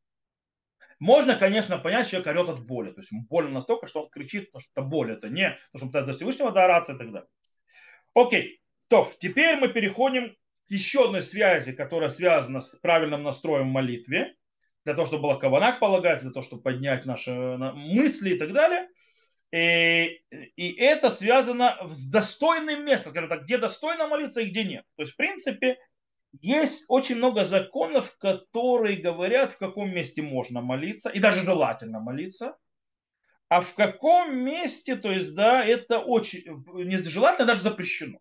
Можно, конечно, понять, человек орет от боли. То есть ему больно настолько, что он кричит, потому что это боль. Это не потому что пытается за Всевышнего доораться и так далее. Окей. То, теперь мы переходим еще одной связи, которая связана с правильным настроем молитве. Для того, чтобы была каванак полагается, для того, чтобы поднять наши мысли и так далее. И, и это связано с достойным местом, скажем так, где достойно молиться и где нет. То есть, в принципе, есть очень много законов, которые говорят, в каком месте можно молиться, и даже желательно молиться, а в каком месте, то есть, да, это очень нежелательно, даже запрещено.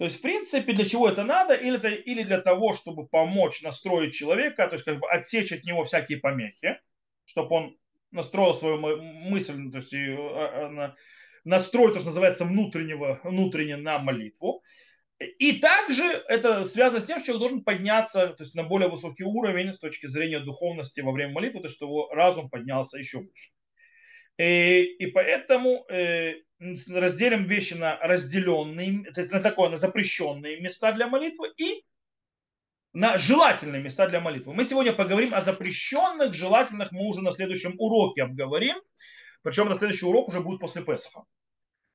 То есть, в принципе, для чего это надо? Или, это, или для того, чтобы помочь настроить человека, то есть, как бы отсечь от него всякие помехи, чтобы он настроил свою мысль, то есть, а, а, настроить, то, что называется, внутреннего, внутренне на молитву. И также это связано с тем, что человек должен подняться то есть на более высокий уровень с точки зрения духовности во время молитвы, то есть что его разум поднялся еще выше. И, и поэтому э, разделим вещи на разделенные, то есть на такое, на запрещенные места для молитвы и на желательные места для молитвы. Мы сегодня поговорим о запрещенных, желательных, мы уже на следующем уроке обговорим. Причем на следующий урок уже будет после Песаха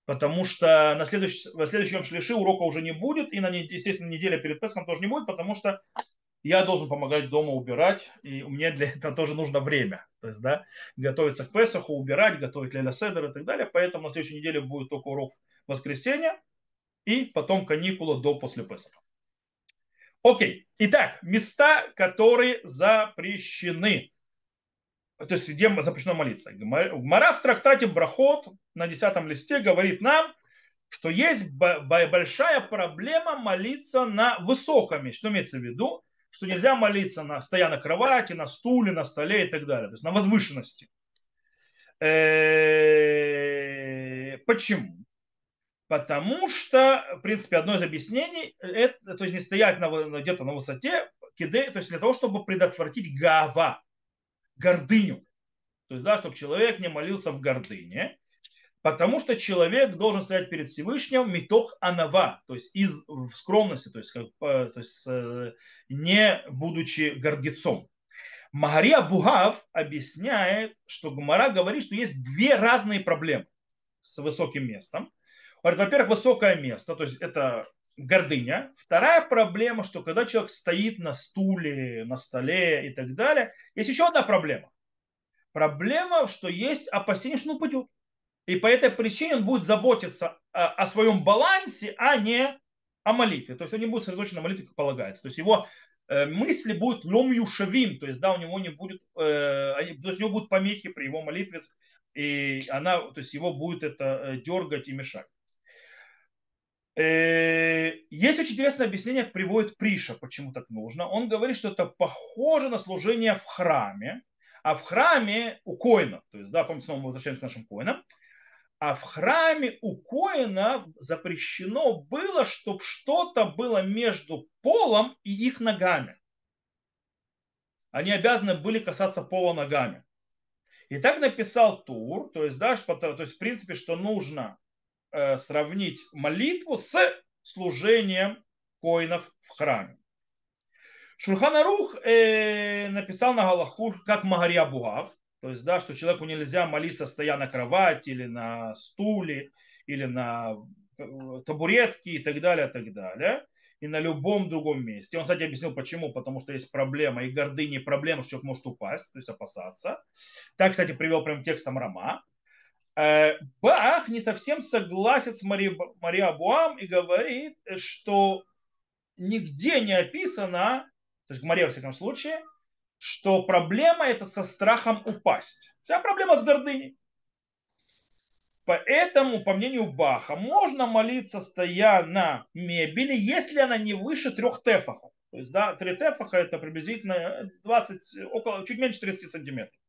потому что на следующий, на следующем шлиши урока уже не будет, и на, естественно, неделя перед Песком тоже не будет, потому что я должен помогать дома убирать, и мне для этого тоже нужно время. То есть, да, готовиться к Песаху, убирать, готовить Леля Седер и так далее. Поэтому на следующей неделе будет только урок в воскресенье, и потом каникула до после Песаха. Окей. Итак, места, которые запрещены то есть где запрещено молиться. Гмара в трактате Брахот на 10 листе говорит нам, что есть большая проблема молиться на высоком месте. Что имеется в виду? Что нельзя молиться на, стоя на кровати, на стуле, на столе и так далее. То есть на возвышенности. Э, почему? Потому что, в принципе, одно из объяснений, это, то есть не стоять на, где-то на высоте, киде, то есть для того, чтобы предотвратить гава, гордыню. То есть, да, чтобы человек не молился в гордыне, потому что человек должен стоять перед Всевышним митох анава, то есть из в скромности, то есть, как, то есть э, не будучи гордецом. Магария Бугав объясняет, что Гумара говорит, что есть две разные проблемы с высоким местом. Во-первых, высокое место, то есть это гордыня. Вторая проблема, что когда человек стоит на стуле, на столе и так далее, есть еще одна проблема. Проблема, что есть опасение, что он упадет. И по этой причине он будет заботиться о, о своем балансе, а не о молитве. То есть он не будет сосредоточен на молитве, как полагается. То есть его э, мысли будут лом юшавим, то есть да, у него не будет, э, то есть у него будут помехи при его молитве, и она, то есть его будет это э, дергать и мешать. Есть очень интересное объяснение, приводит Приша, почему так нужно. Он говорит, что это похоже на служение в храме, а в храме у коина, то есть, да, помните, снова мы возвращаемся к нашим коинам, А в храме у коинов запрещено было, чтобы что-то было между полом и их ногами. Они обязаны были касаться пола ногами. И так написал Тур, то есть, да, то есть в принципе, что нужно э, сравнить молитву с служением коинов в храме. Шульханарух э, написал на Галаху, как Магария Бугав, то есть, да, что человеку нельзя молиться, стоя на кровати или на стуле, или на э, табуретке и так далее, и так далее. И на любом другом месте. Он, кстати, объяснил, почему. Потому что есть проблема и гордыни, проблема, что человек может упасть, то есть опасаться. Так, кстати, привел прям текстом Рама. Э, Бах не совсем согласен с Мари, Мария Буам и говорит, что нигде не описано, то есть Мария во всяком случае, что проблема это со страхом упасть. Вся проблема с гордыней. Поэтому, по мнению Баха, можно молиться, стоя на мебели, если она не выше трех тефахов. То есть, да, три тефаха это приблизительно 20, около, чуть меньше 30 сантиметров.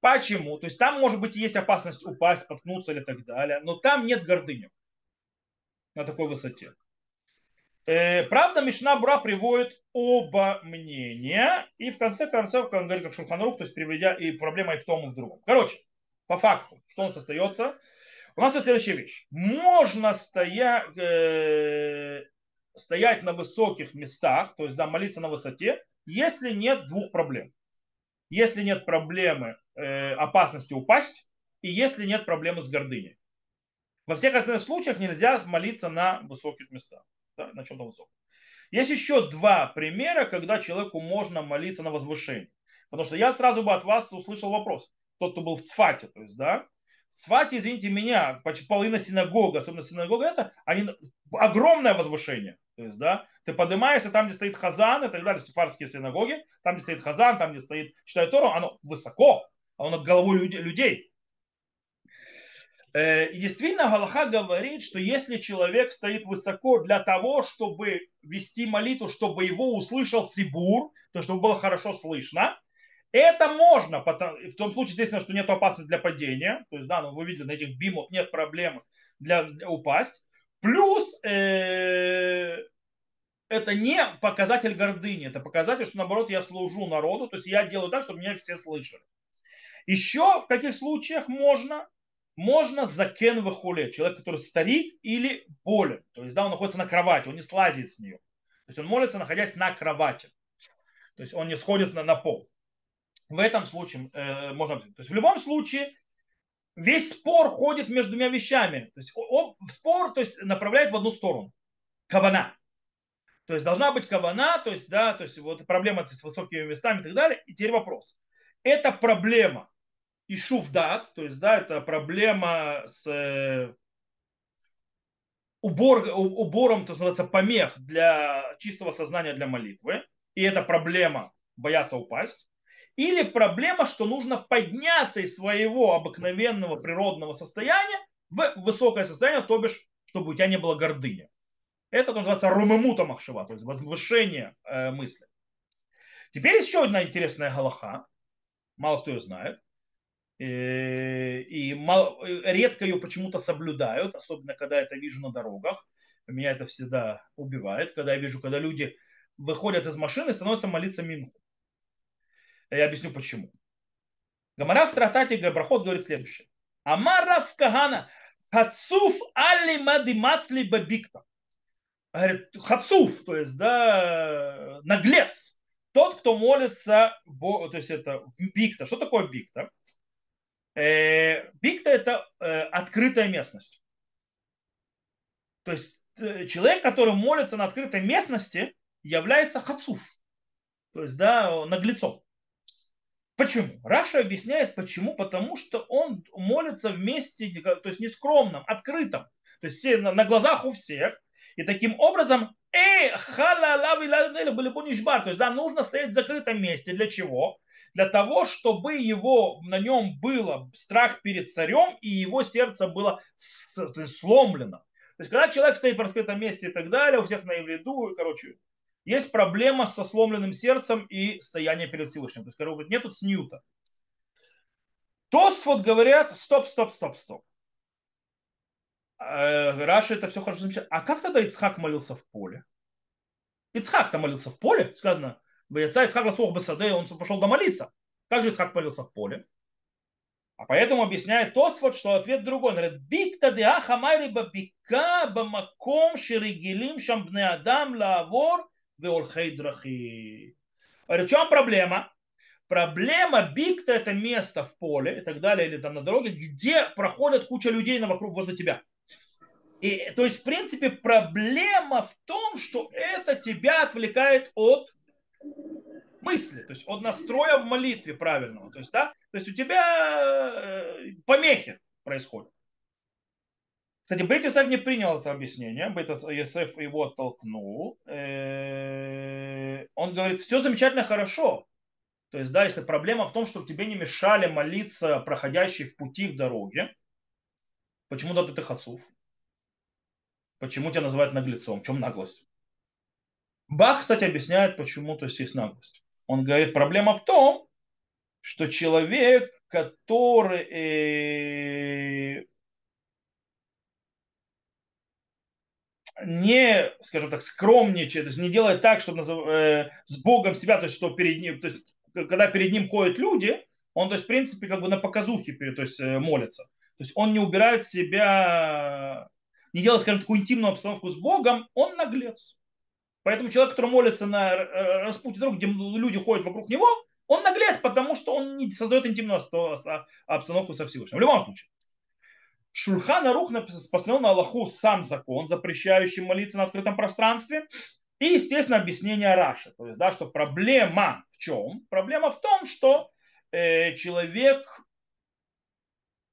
Почему? То есть там, может быть, есть опасность упасть, споткнуться или так далее, но там нет гордыни на такой высоте. Э, правда, Мишна Бура приводит оба мнения, и в конце концов, как он говорит, как Шурханрух, то есть приведя и проблема и в том, и в другом. Короче, по факту, что нас остается? У нас есть следующая вещь. Можно стоять, э, стоять на высоких местах, то есть да, молиться на высоте, если нет двух проблем. Если нет проблемы э, опасности упасть, и если нет проблемы с гордыней. Во всех остальных случаях нельзя молиться на высоких местах да, на чем-то высоком. Есть еще два примера, когда человеку можно молиться на возвышении. Потому что я сразу бы от вас услышал вопрос. Тот, кто был в Цфате, то есть, да, в Цфате, извините меня, половина синагога, особенно синагога, это они, огромное возвышение. То есть, да, ты поднимаешься там, где стоит Хазан и так далее, сефарские синагоги, там, где стоит Хазан, там, где стоит Читает Тору, оно высоко, оно над головой людей. Э, и действительно, Галаха говорит, что если человек стоит высоко для того, чтобы вести молитву, чтобы его услышал цибур, то чтобы было хорошо слышно, это можно, в том случае, естественно, что нет опасности для падения. То есть, да, ну, вы видели, на этих бимах нет проблем для, упасть. Плюс э, это не показатель гордыни, это показатель, что наоборот я служу народу, то есть я делаю так, чтобы меня все слышали. Еще в каких случаях можно можно закен выхуле, человек, который старик или болен. То есть, да, он находится на кровати, он не слазит с нее. То есть он молится, находясь на кровати. То есть он не сходит на, на пол. В этом случае э, можно... То есть в любом случае весь спор ходит между двумя вещами. То есть он, спор то есть, направляет в одну сторону. Кавана. То есть должна быть кавана, то есть, да, то есть вот проблема с высокими местами и так далее. И теперь вопрос. Это проблема и шувдат, то есть, да, это проблема с э, убор, убором, то называется, помех для чистого сознания для молитвы, и это проблема бояться упасть, или проблема, что нужно подняться из своего обыкновенного природного состояния в высокое состояние, то бишь, чтобы у тебя не было гордыни. Это называется румемута махшива, то есть возвышение э, мысли. Теперь еще одна интересная галаха, мало кто ее знает. Э, и редко ее почему-то соблюдают, особенно когда это вижу на дорогах. Меня это всегда убивает, когда я вижу, когда люди выходят из машины и становятся молиться Минху. Я объясню почему. Гамара в Тратате Габрахот говорит следующее. Амарав Кагана Хацуф али мадимацли бабикта. Говорит, хацуф, то есть, да, наглец. Тот, кто молится, то есть это бикта. Что такое бикта? Э, бикта это э, открытая местность. То есть э, человек, который молится на открытой местности, является хацуф. То есть, да, наглецом. Почему? Раша объясняет, почему. Потому что он молится в месте, то есть не скромном, открытом. То есть все, на, на глазах у всех. И таким образом, э, то есть, да, нужно стоять в закрытом месте. Для чего? Для того, чтобы его, на нем было страх перед царем, и его сердце было сломлено. То есть, когда человек стоит в раскрытом месте и так далее, у всех на виду, короче, есть проблема со сломленным сердцем и стояние перед Всевышним. То есть, короче, нет тут снюта. Тос вот говорят, стоп, стоп, стоп, стоп. э, Раша это все хорошо замечает. А как тогда Ицхак молился в поле? Ицхак-то молился в поле, сказано. Яйца Ицхак Ласох Басаде, он пошел домолиться. Как же Ицхак молился в поле? А поэтому объясняет Тосфот, что ответ другой. Он говорит, бикта деаха майри бабика бамаком шеригилим шамбне адам лавор веолхей драхи. Говорит, в чем проблема? Проблема бикта это место в поле и так далее, или там на дороге, где проходят куча людей на вокруг возле тебя. И, то есть, в принципе, проблема в том, что это тебя отвлекает от мысли, то есть от настроя в молитве правильного. То есть, да, то есть у тебя э, помехи происходят. Кстати, Бейт Йосеф не принял это объяснение. Бейт Йосеф его оттолкнул. Э, он говорит, все замечательно, хорошо. То есть, да, если проблема в том, что тебе не мешали молиться проходящие в пути в дороге, почему да ты хацув? Почему тебя называют наглецом? В чем наглость? Бах, кстати, объясняет, почему то есть, есть наглость. Он говорит, проблема в том, что человек, который э, не, скажем так, скромничает, то есть не делает так, чтобы э, с Богом себя, то есть что перед ним, то есть когда перед ним ходят люди, он, то есть, в принципе, как бы на показухе то есть, э, молится. То есть он не убирает себя, не делает, скажем, такую интимную обстановку с Богом, он наглец. Поэтому человек, который молится на распутье дорог, где люди ходят вокруг него, он наглец, потому что он не создает интимную обстановку со Всевышним. В любом случае. Шульхан Арух постановил на Аллаху сам закон, запрещающий молиться на открытом пространстве. И, естественно, объяснение Раши. То есть, да, что проблема в чем? Проблема в том, что э, человек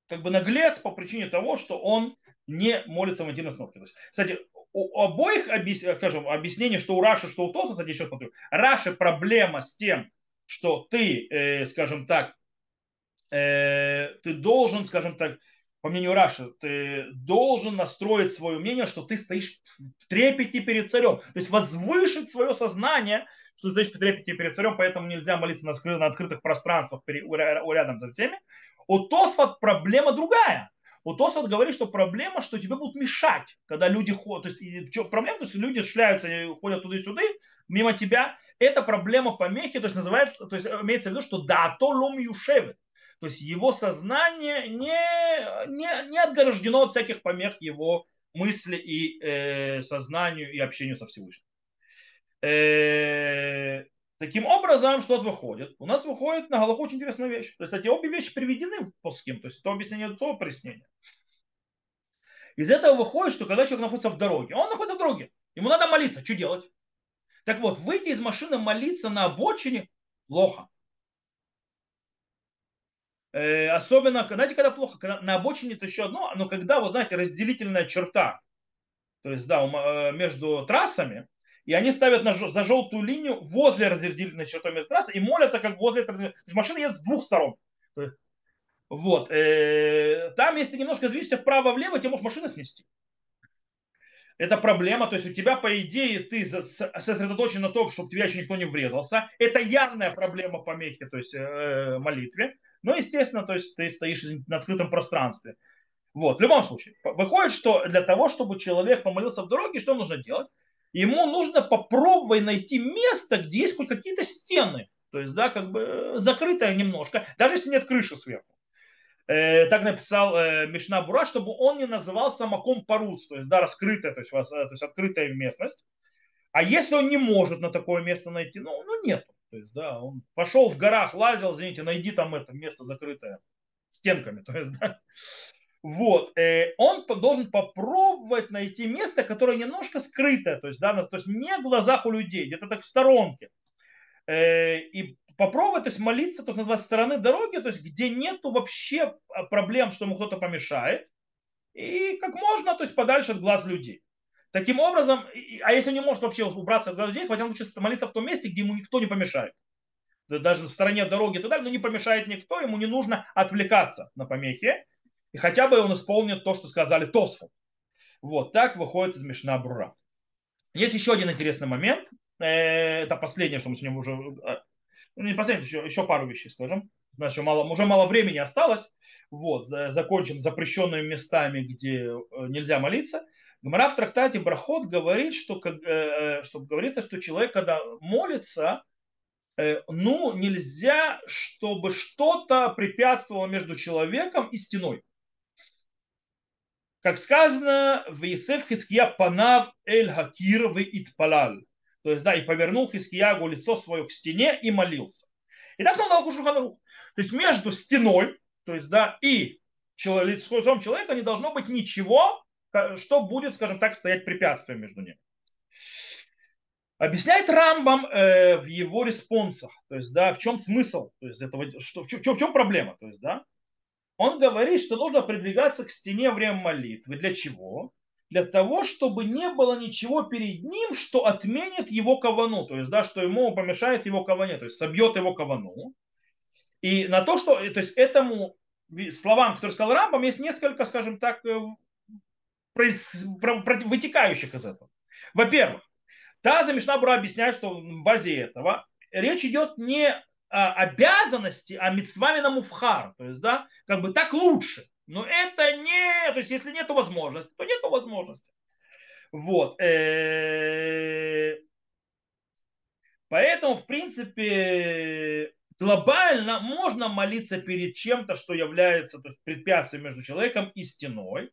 как бы наглец по причине того, что он не молится в интимной обстановке. Кстати, у обоих скажем, объяснений, что у Раши, что у Тоса, кстати, еще смотрю, Раши проблема с тем, что ты, э, скажем так, э, ты должен, скажем так, по мнению Раши, ты должен настроить свое мнение, что ты стоишь в трепете перед царем. То есть возвышить свое сознание, что ты стоишь в трепете перед царем, поэтому нельзя молиться на открытых пространствах рядом за всеми. У Тосфот проблема другая. Вот Тосфот говорит, что проблема, что тебе будут мешать, когда люди ходят. То есть, проблема, то есть люди шляются, ходят туда и сюда, мимо тебя. Это проблема помехи, то есть называется, то есть имеется в виду, что да, то лум юшевит. То есть его сознание не, не, не отгорождено от всяких помех его мысли и э, сознанию и общению со Всевышним. Э, Таким образом, что у нас выходит? У нас выходит на Галаху очень интересная вещь. То есть эти обе вещи приведены по схем, то есть то объяснение, то прояснение. Из этого выходит, что когда человек находится в дороге, он находится в дороге, ему надо молиться, что делать? Так вот, выйти из машины молиться на обочине плохо. Э, особенно, знаете, когда плохо, когда на обочине это еще одно, но когда, вот знаете, разделительная черта, то есть, да, э, между трассами, и они ставят на, за желтую линию возле разделительной чертой трассы и молятся как возле То есть машина едет с двух сторон. Вот. Э, там, если немножко движешься вправо-влево, тебе может машина снести. Это проблема, то есть у тебя, по идее, ты сосредоточен на том, чтобы тебя еще никто не врезался. Это явная проблема помехи, то есть э, молитве. Но, естественно, то есть ты стоишь на открытом пространстве. Вот, в любом случае, выходит, что для того, чтобы человек помолился в дороге, что нужно делать? Ему нужно попробовать найти место, где есть хоть какие-то стены. То есть, да, как бы э, закрытое немножко, даже если нет крыши сверху. Э, так написал э, Мишна Бура, чтобы он не назывался маком паруц, то есть, да, раскрытая, то есть, э, то есть открытая местность. А если он не может на такое место найти, ну, ну нет. То есть, да, он пошел в горах, лазил, извините, найди там это место закрытое стенками. (laughs) То есть, да. Вот, э, он должен попробовать найти место, которое немножко скрытое, то есть, да, то есть не в глазах у людей, где-то так в сторонке. Э, и попробовать, то есть молиться, то есть назвать стороны дороги, то есть где нету вообще а, проблем, что ему кто-то помешает, и как можно, то есть подальше от глаз людей. Таким образом, а если не может вообще убраться от глаз людей, хотя лучше молиться в том месте, где ему никто не помешает. Даже в стороне дороги и так далее, но не помешает никто, ему не нужно отвлекаться на помехи и хотя бы он исполнит то, что сказали Тосфу. Вот так выходит из Мишна Брура. Есть еще один интересный момент. Э, это последнее, что мы сегодня уже... Э, ну, не последнее, еще, еще пару вещей скажем. Значит, мало, уже мало времени осталось. вот, закончим запрещенными местами, где нельзя молиться, Гмара в трактате Брахот говорит, что, что говорится, что человек, когда молится, ну, нельзя, чтобы что-то препятствовало между человеком и стеной. Как сказано, в Есеф Хиския панав эль хакир в итпалал. То есть, да, и повернул Хискиягу лицо свое к стене и молился. И так он дал Шуханарух. То есть между стеной, то есть, да, и лицом человека не должно быть ничего, что будет, скажем так, стоять препятствием между ними. Объясняет Рамбам э, в его респонсах, то есть, да, в чем смысл, то есть, этого, что, в, чем, в чем проблема, то есть, да, он говорит, что нужно продвигаться к стене во время молитвы. Для чего? Для того, чтобы не было ничего перед ним, что отменит его кавану, то есть, да, что ему помешает его каване, то есть собьет его кавану. И на то, что, то есть этому словам, которые сказал Рамбам, есть несколько, скажем так, э, вытекающих из этого. Во-первых, Таза Мишнабура объясняет, что в базе этого речь идет не обязанности, а мецвами на муфхар. То есть, да, как бы так лучше. Но это не, то есть если нет возможности, то нет возможности. Вот. Э, поэтому, в принципе, глобально можно молиться перед чем-то, что является то есть, препятствием между человеком и стеной.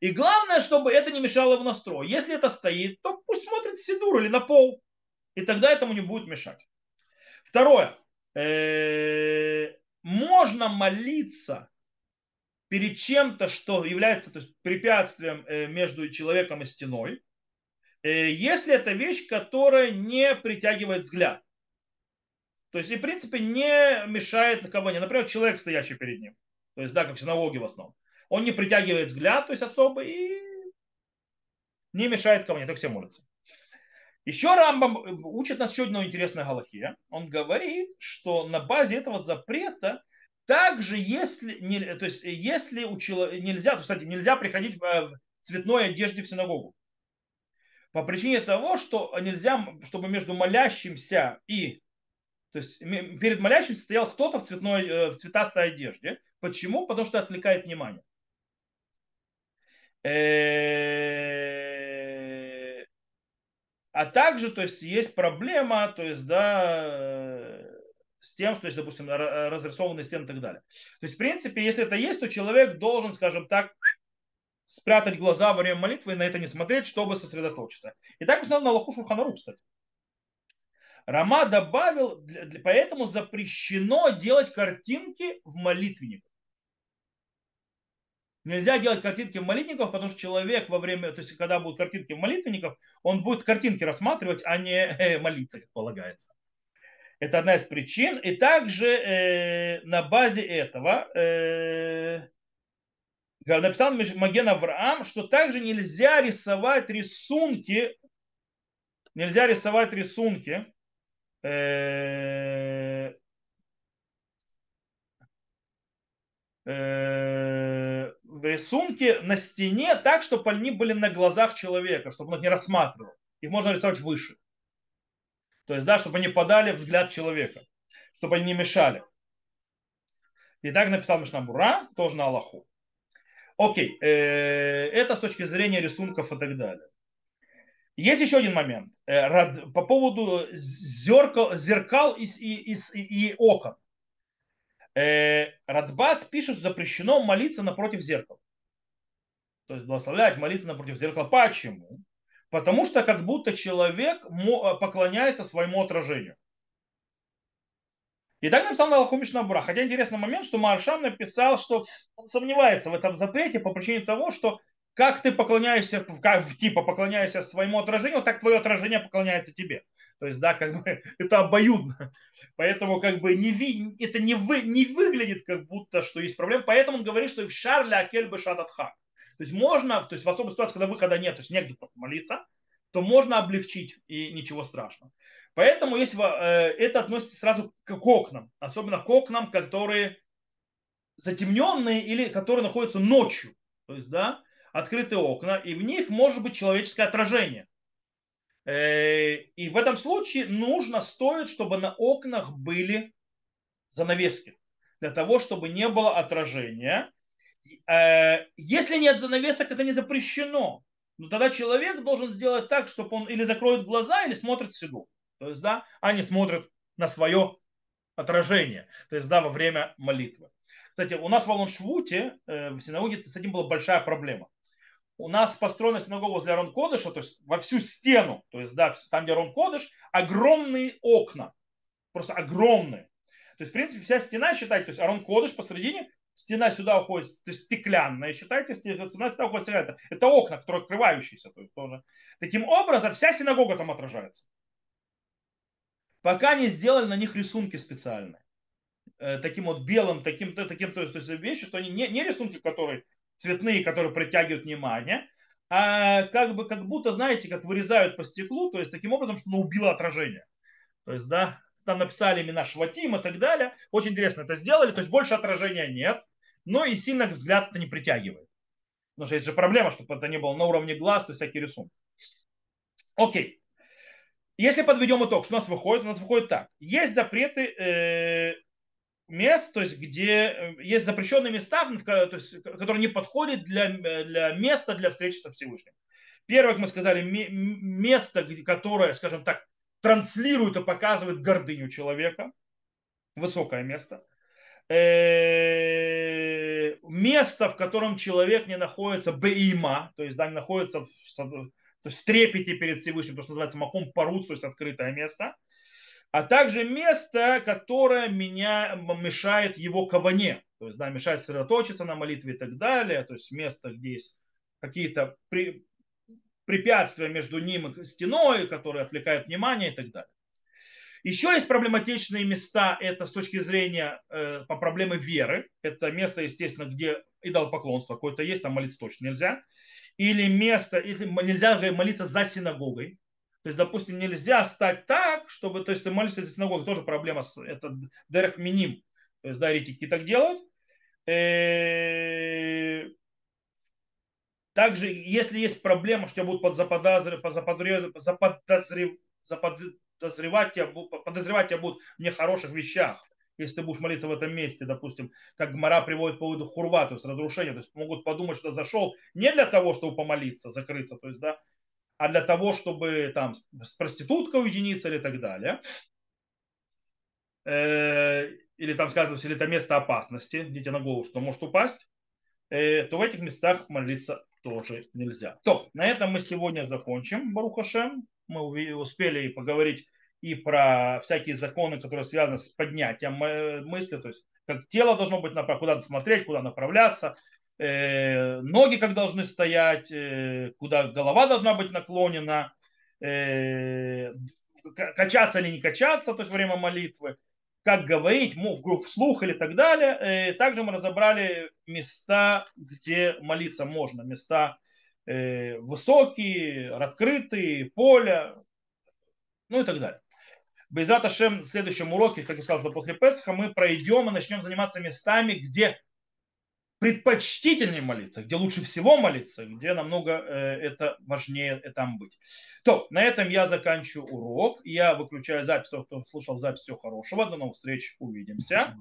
И главное, чтобы это не мешало в настрой. Если это стоит, то пусть смотрит в сидур или на пол. И тогда этому не будет мешать. Второе. Э, можно молиться перед чем-то, что является то есть, препятствием э, между человеком и стеной, э, если это вещь, которая не притягивает взгляд. То есть, и, в принципе, не мешает кого не. Например, человек, стоящий перед ним. То есть, да, как в синагоге в основном он не притягивает взгляд, то есть особо, и не мешает не так все молятся. Еще Рамбам э, учит нас еще одной интересной галахе. Он говорит, что на базе этого запрета также если, не, то есть если у человека, нельзя, то, кстати, нельзя приходить в цветной одежде в синагогу. По причине того, что нельзя, чтобы между молящимся и то есть перед молящимся стоял кто-то в цветной, э, в цветастой одежде. Почему? Потому что отвлекает внимание. Э, а также, то есть, есть проблема, то есть, да, с тем, что, есть, допустим, разрисованные стены и так далее. То есть, в принципе, если это есть, то человек должен, скажем так, спрятать глаза во время молитвы и на это не смотреть, чтобы сосредоточиться. И так написано на Лаху Шурханару, кстати. Рама добавил, поэтому запрещено делать картинки в молитвенниках. Нельзя делать картинки в молитвенниках, потому что человек во время, то есть когда будут картинки в молитвенниках, он будет картинки рассматривать, а не э, молиться, как полагается. Это одна из причин. И также э, на базе этого э, написал Маген Авраам, что также нельзя рисовать рисунки, нельзя рисовать рисунки э, э, рисунки на стене так, чтобы они были на глазах человека, чтобы он их не рассматривал. Их можно рисовать выше. То есть, да, чтобы они подали взгляд человека, чтобы они не мешали. И так написал Мишнабура, тоже на Аллаху. Окей, э, это с точки зрения рисунков и так далее. Есть еще один момент э, по поводу зеркал, зеркал и, и, и, и окон. Э, Радбас пишет, что запрещено молиться напротив зеркала. То есть благословлять, молиться напротив зеркала. Почему? Потому что как будто человек поклоняется своему отражению. И так написал на Алхумиш Набура. Хотя интересный момент, что Маршам написал, что он сомневается в этом запрете по причине того, что как ты поклоняешься, как, типа поклоняешься своему отражению, так твое отражение поклоняется тебе. То есть, да, как бы (laughs) это обоюдно. Поэтому как бы не ви, это не, вы, не выглядит как будто, что есть проблема. Поэтому он говорит, что в шарле акель бы шататха. То есть можно, то есть в особой ситуации, когда выхода нет, то есть негде молиться, то можно облегчить и ничего страшного. Поэтому если э, это относится сразу к окнам, особенно к окнам, которые затемненные или которые находятся ночью. То есть, да, открытые окна, и в них может быть человеческое отражение. Э, и в этом случае нужно, стоит, чтобы на окнах были занавески. для того, чтобы не было отражения. Э, если нет занавесок, это не запрещено. Но тогда человек должен сделать так, чтобы он или закроет глаза, или смотрит в седу. То есть, да, не смотрит на свое отражение. То есть, да, во время молитвы. Кстати, у нас в Алон-Швуте, э, в синагоге, с этим была большая проблема. У нас построена синагога возле Арон Кодыша, то есть во всю стену, то есть, да, там, где Арон Кодыш, огромные окна. Просто огромные. То есть, в принципе, вся стена, считайте, то есть Арон Кодыш посередине, стена сюда уходит, то есть стеклянная, считайте, стена сюда уходит стеклянная. Это окна, которые открывающиеся. То есть, тоже. Таким образом, вся синагога там отражается. Пока не сделали на них рисунки специальные. Э, таким вот белым, таким, таким то есть, то есть вещи, что они не, не рисунки, которые цветные, которые притягивают внимание, а как бы как будто, знаете, как вырезают по стеклу, то есть таким образом, что оно убило отражение. То есть, да, там написали имена Шватим и так далее. Очень интересно это сделали, то есть больше отражения нет, но и сильно взгляд это не притягивает. Потому что есть же проблема, чтобы это не было на уровне глаз, то есть всякие рисунки. Окей. Если подведем итог, что у нас выходит? У нас выходит так. Есть запреты э, мест, то есть где э, есть запрещенные места, то есть, которые не подходят для, для места для встречи со Всевышним. Первое, как мы сказали, место, которое, скажем так, транслирует и показывает гордыню человека. Высокое место. Э, место, в котором человек не находится бейма, то есть да, не находится в, то есть в трепете перед Всевышним, то, что называется маком парус, то есть открытое место а также место, которое меня мешает его каване, то есть да, мешает сосредоточиться на молитве и так далее, то есть место, где есть какие-то при, препятствия между ним и стеной, которые отвлекают внимание и так далее. Еще есть проблематичные места, это с точки зрения э, по проблемы веры. Это место, естественно, где идолопоклонство какое-то есть, там молиться точно нельзя. Или место, если нельзя молиться за синагогой, то есть, допустим, нельзя стать так, чтобы, то есть, ты молишься за синагогой, тоже проблема, с, это дерх миним, то есть, да, еретики так делают. Э, также, если есть проблема, что тебя будут заподозревать, заподозрев, заподозревать, тебя, подозревать тебя будут в нехороших вещах, если ты будешь молиться в этом месте, допустим, как Гмара приводит по поводу хурва, то есть разрушения, то есть могут подумать, что зашел не для того, чтобы помолиться, закрыться, то есть, да, а для того, чтобы там с проституткой уединиться или так далее. Э, или там сказано, если это место опасности, идите на голову, что может упасть, э, то в этих местах молиться тоже нельзя. То, на этом мы сегодня закончим, Барухашем. Мы успели поговорить и про всякие законы, которые связаны с поднятием мысли, то есть как тело должно быть, куда смотреть, куда направляться, Э, ноги как должны стоять, э, куда голова должна быть наклонена, э, качаться или не качаться, то есть время молитвы, как говорить, вслух или так далее. Также мы разобрали места, где молиться можно, места высокие, открытые, поля, ну и так далее. Безрат Ашем в следующем уроке, как я сказал, после Песха, мы пройдем и начнем заниматься местами, где предпочтительнее молиться, где лучше всего молиться, где намного э, это важнее там быть. То, на этом я заканчиваю урок. Я выключаю запись, кто слушал запись, всего хорошего. До новых встреч, увидимся.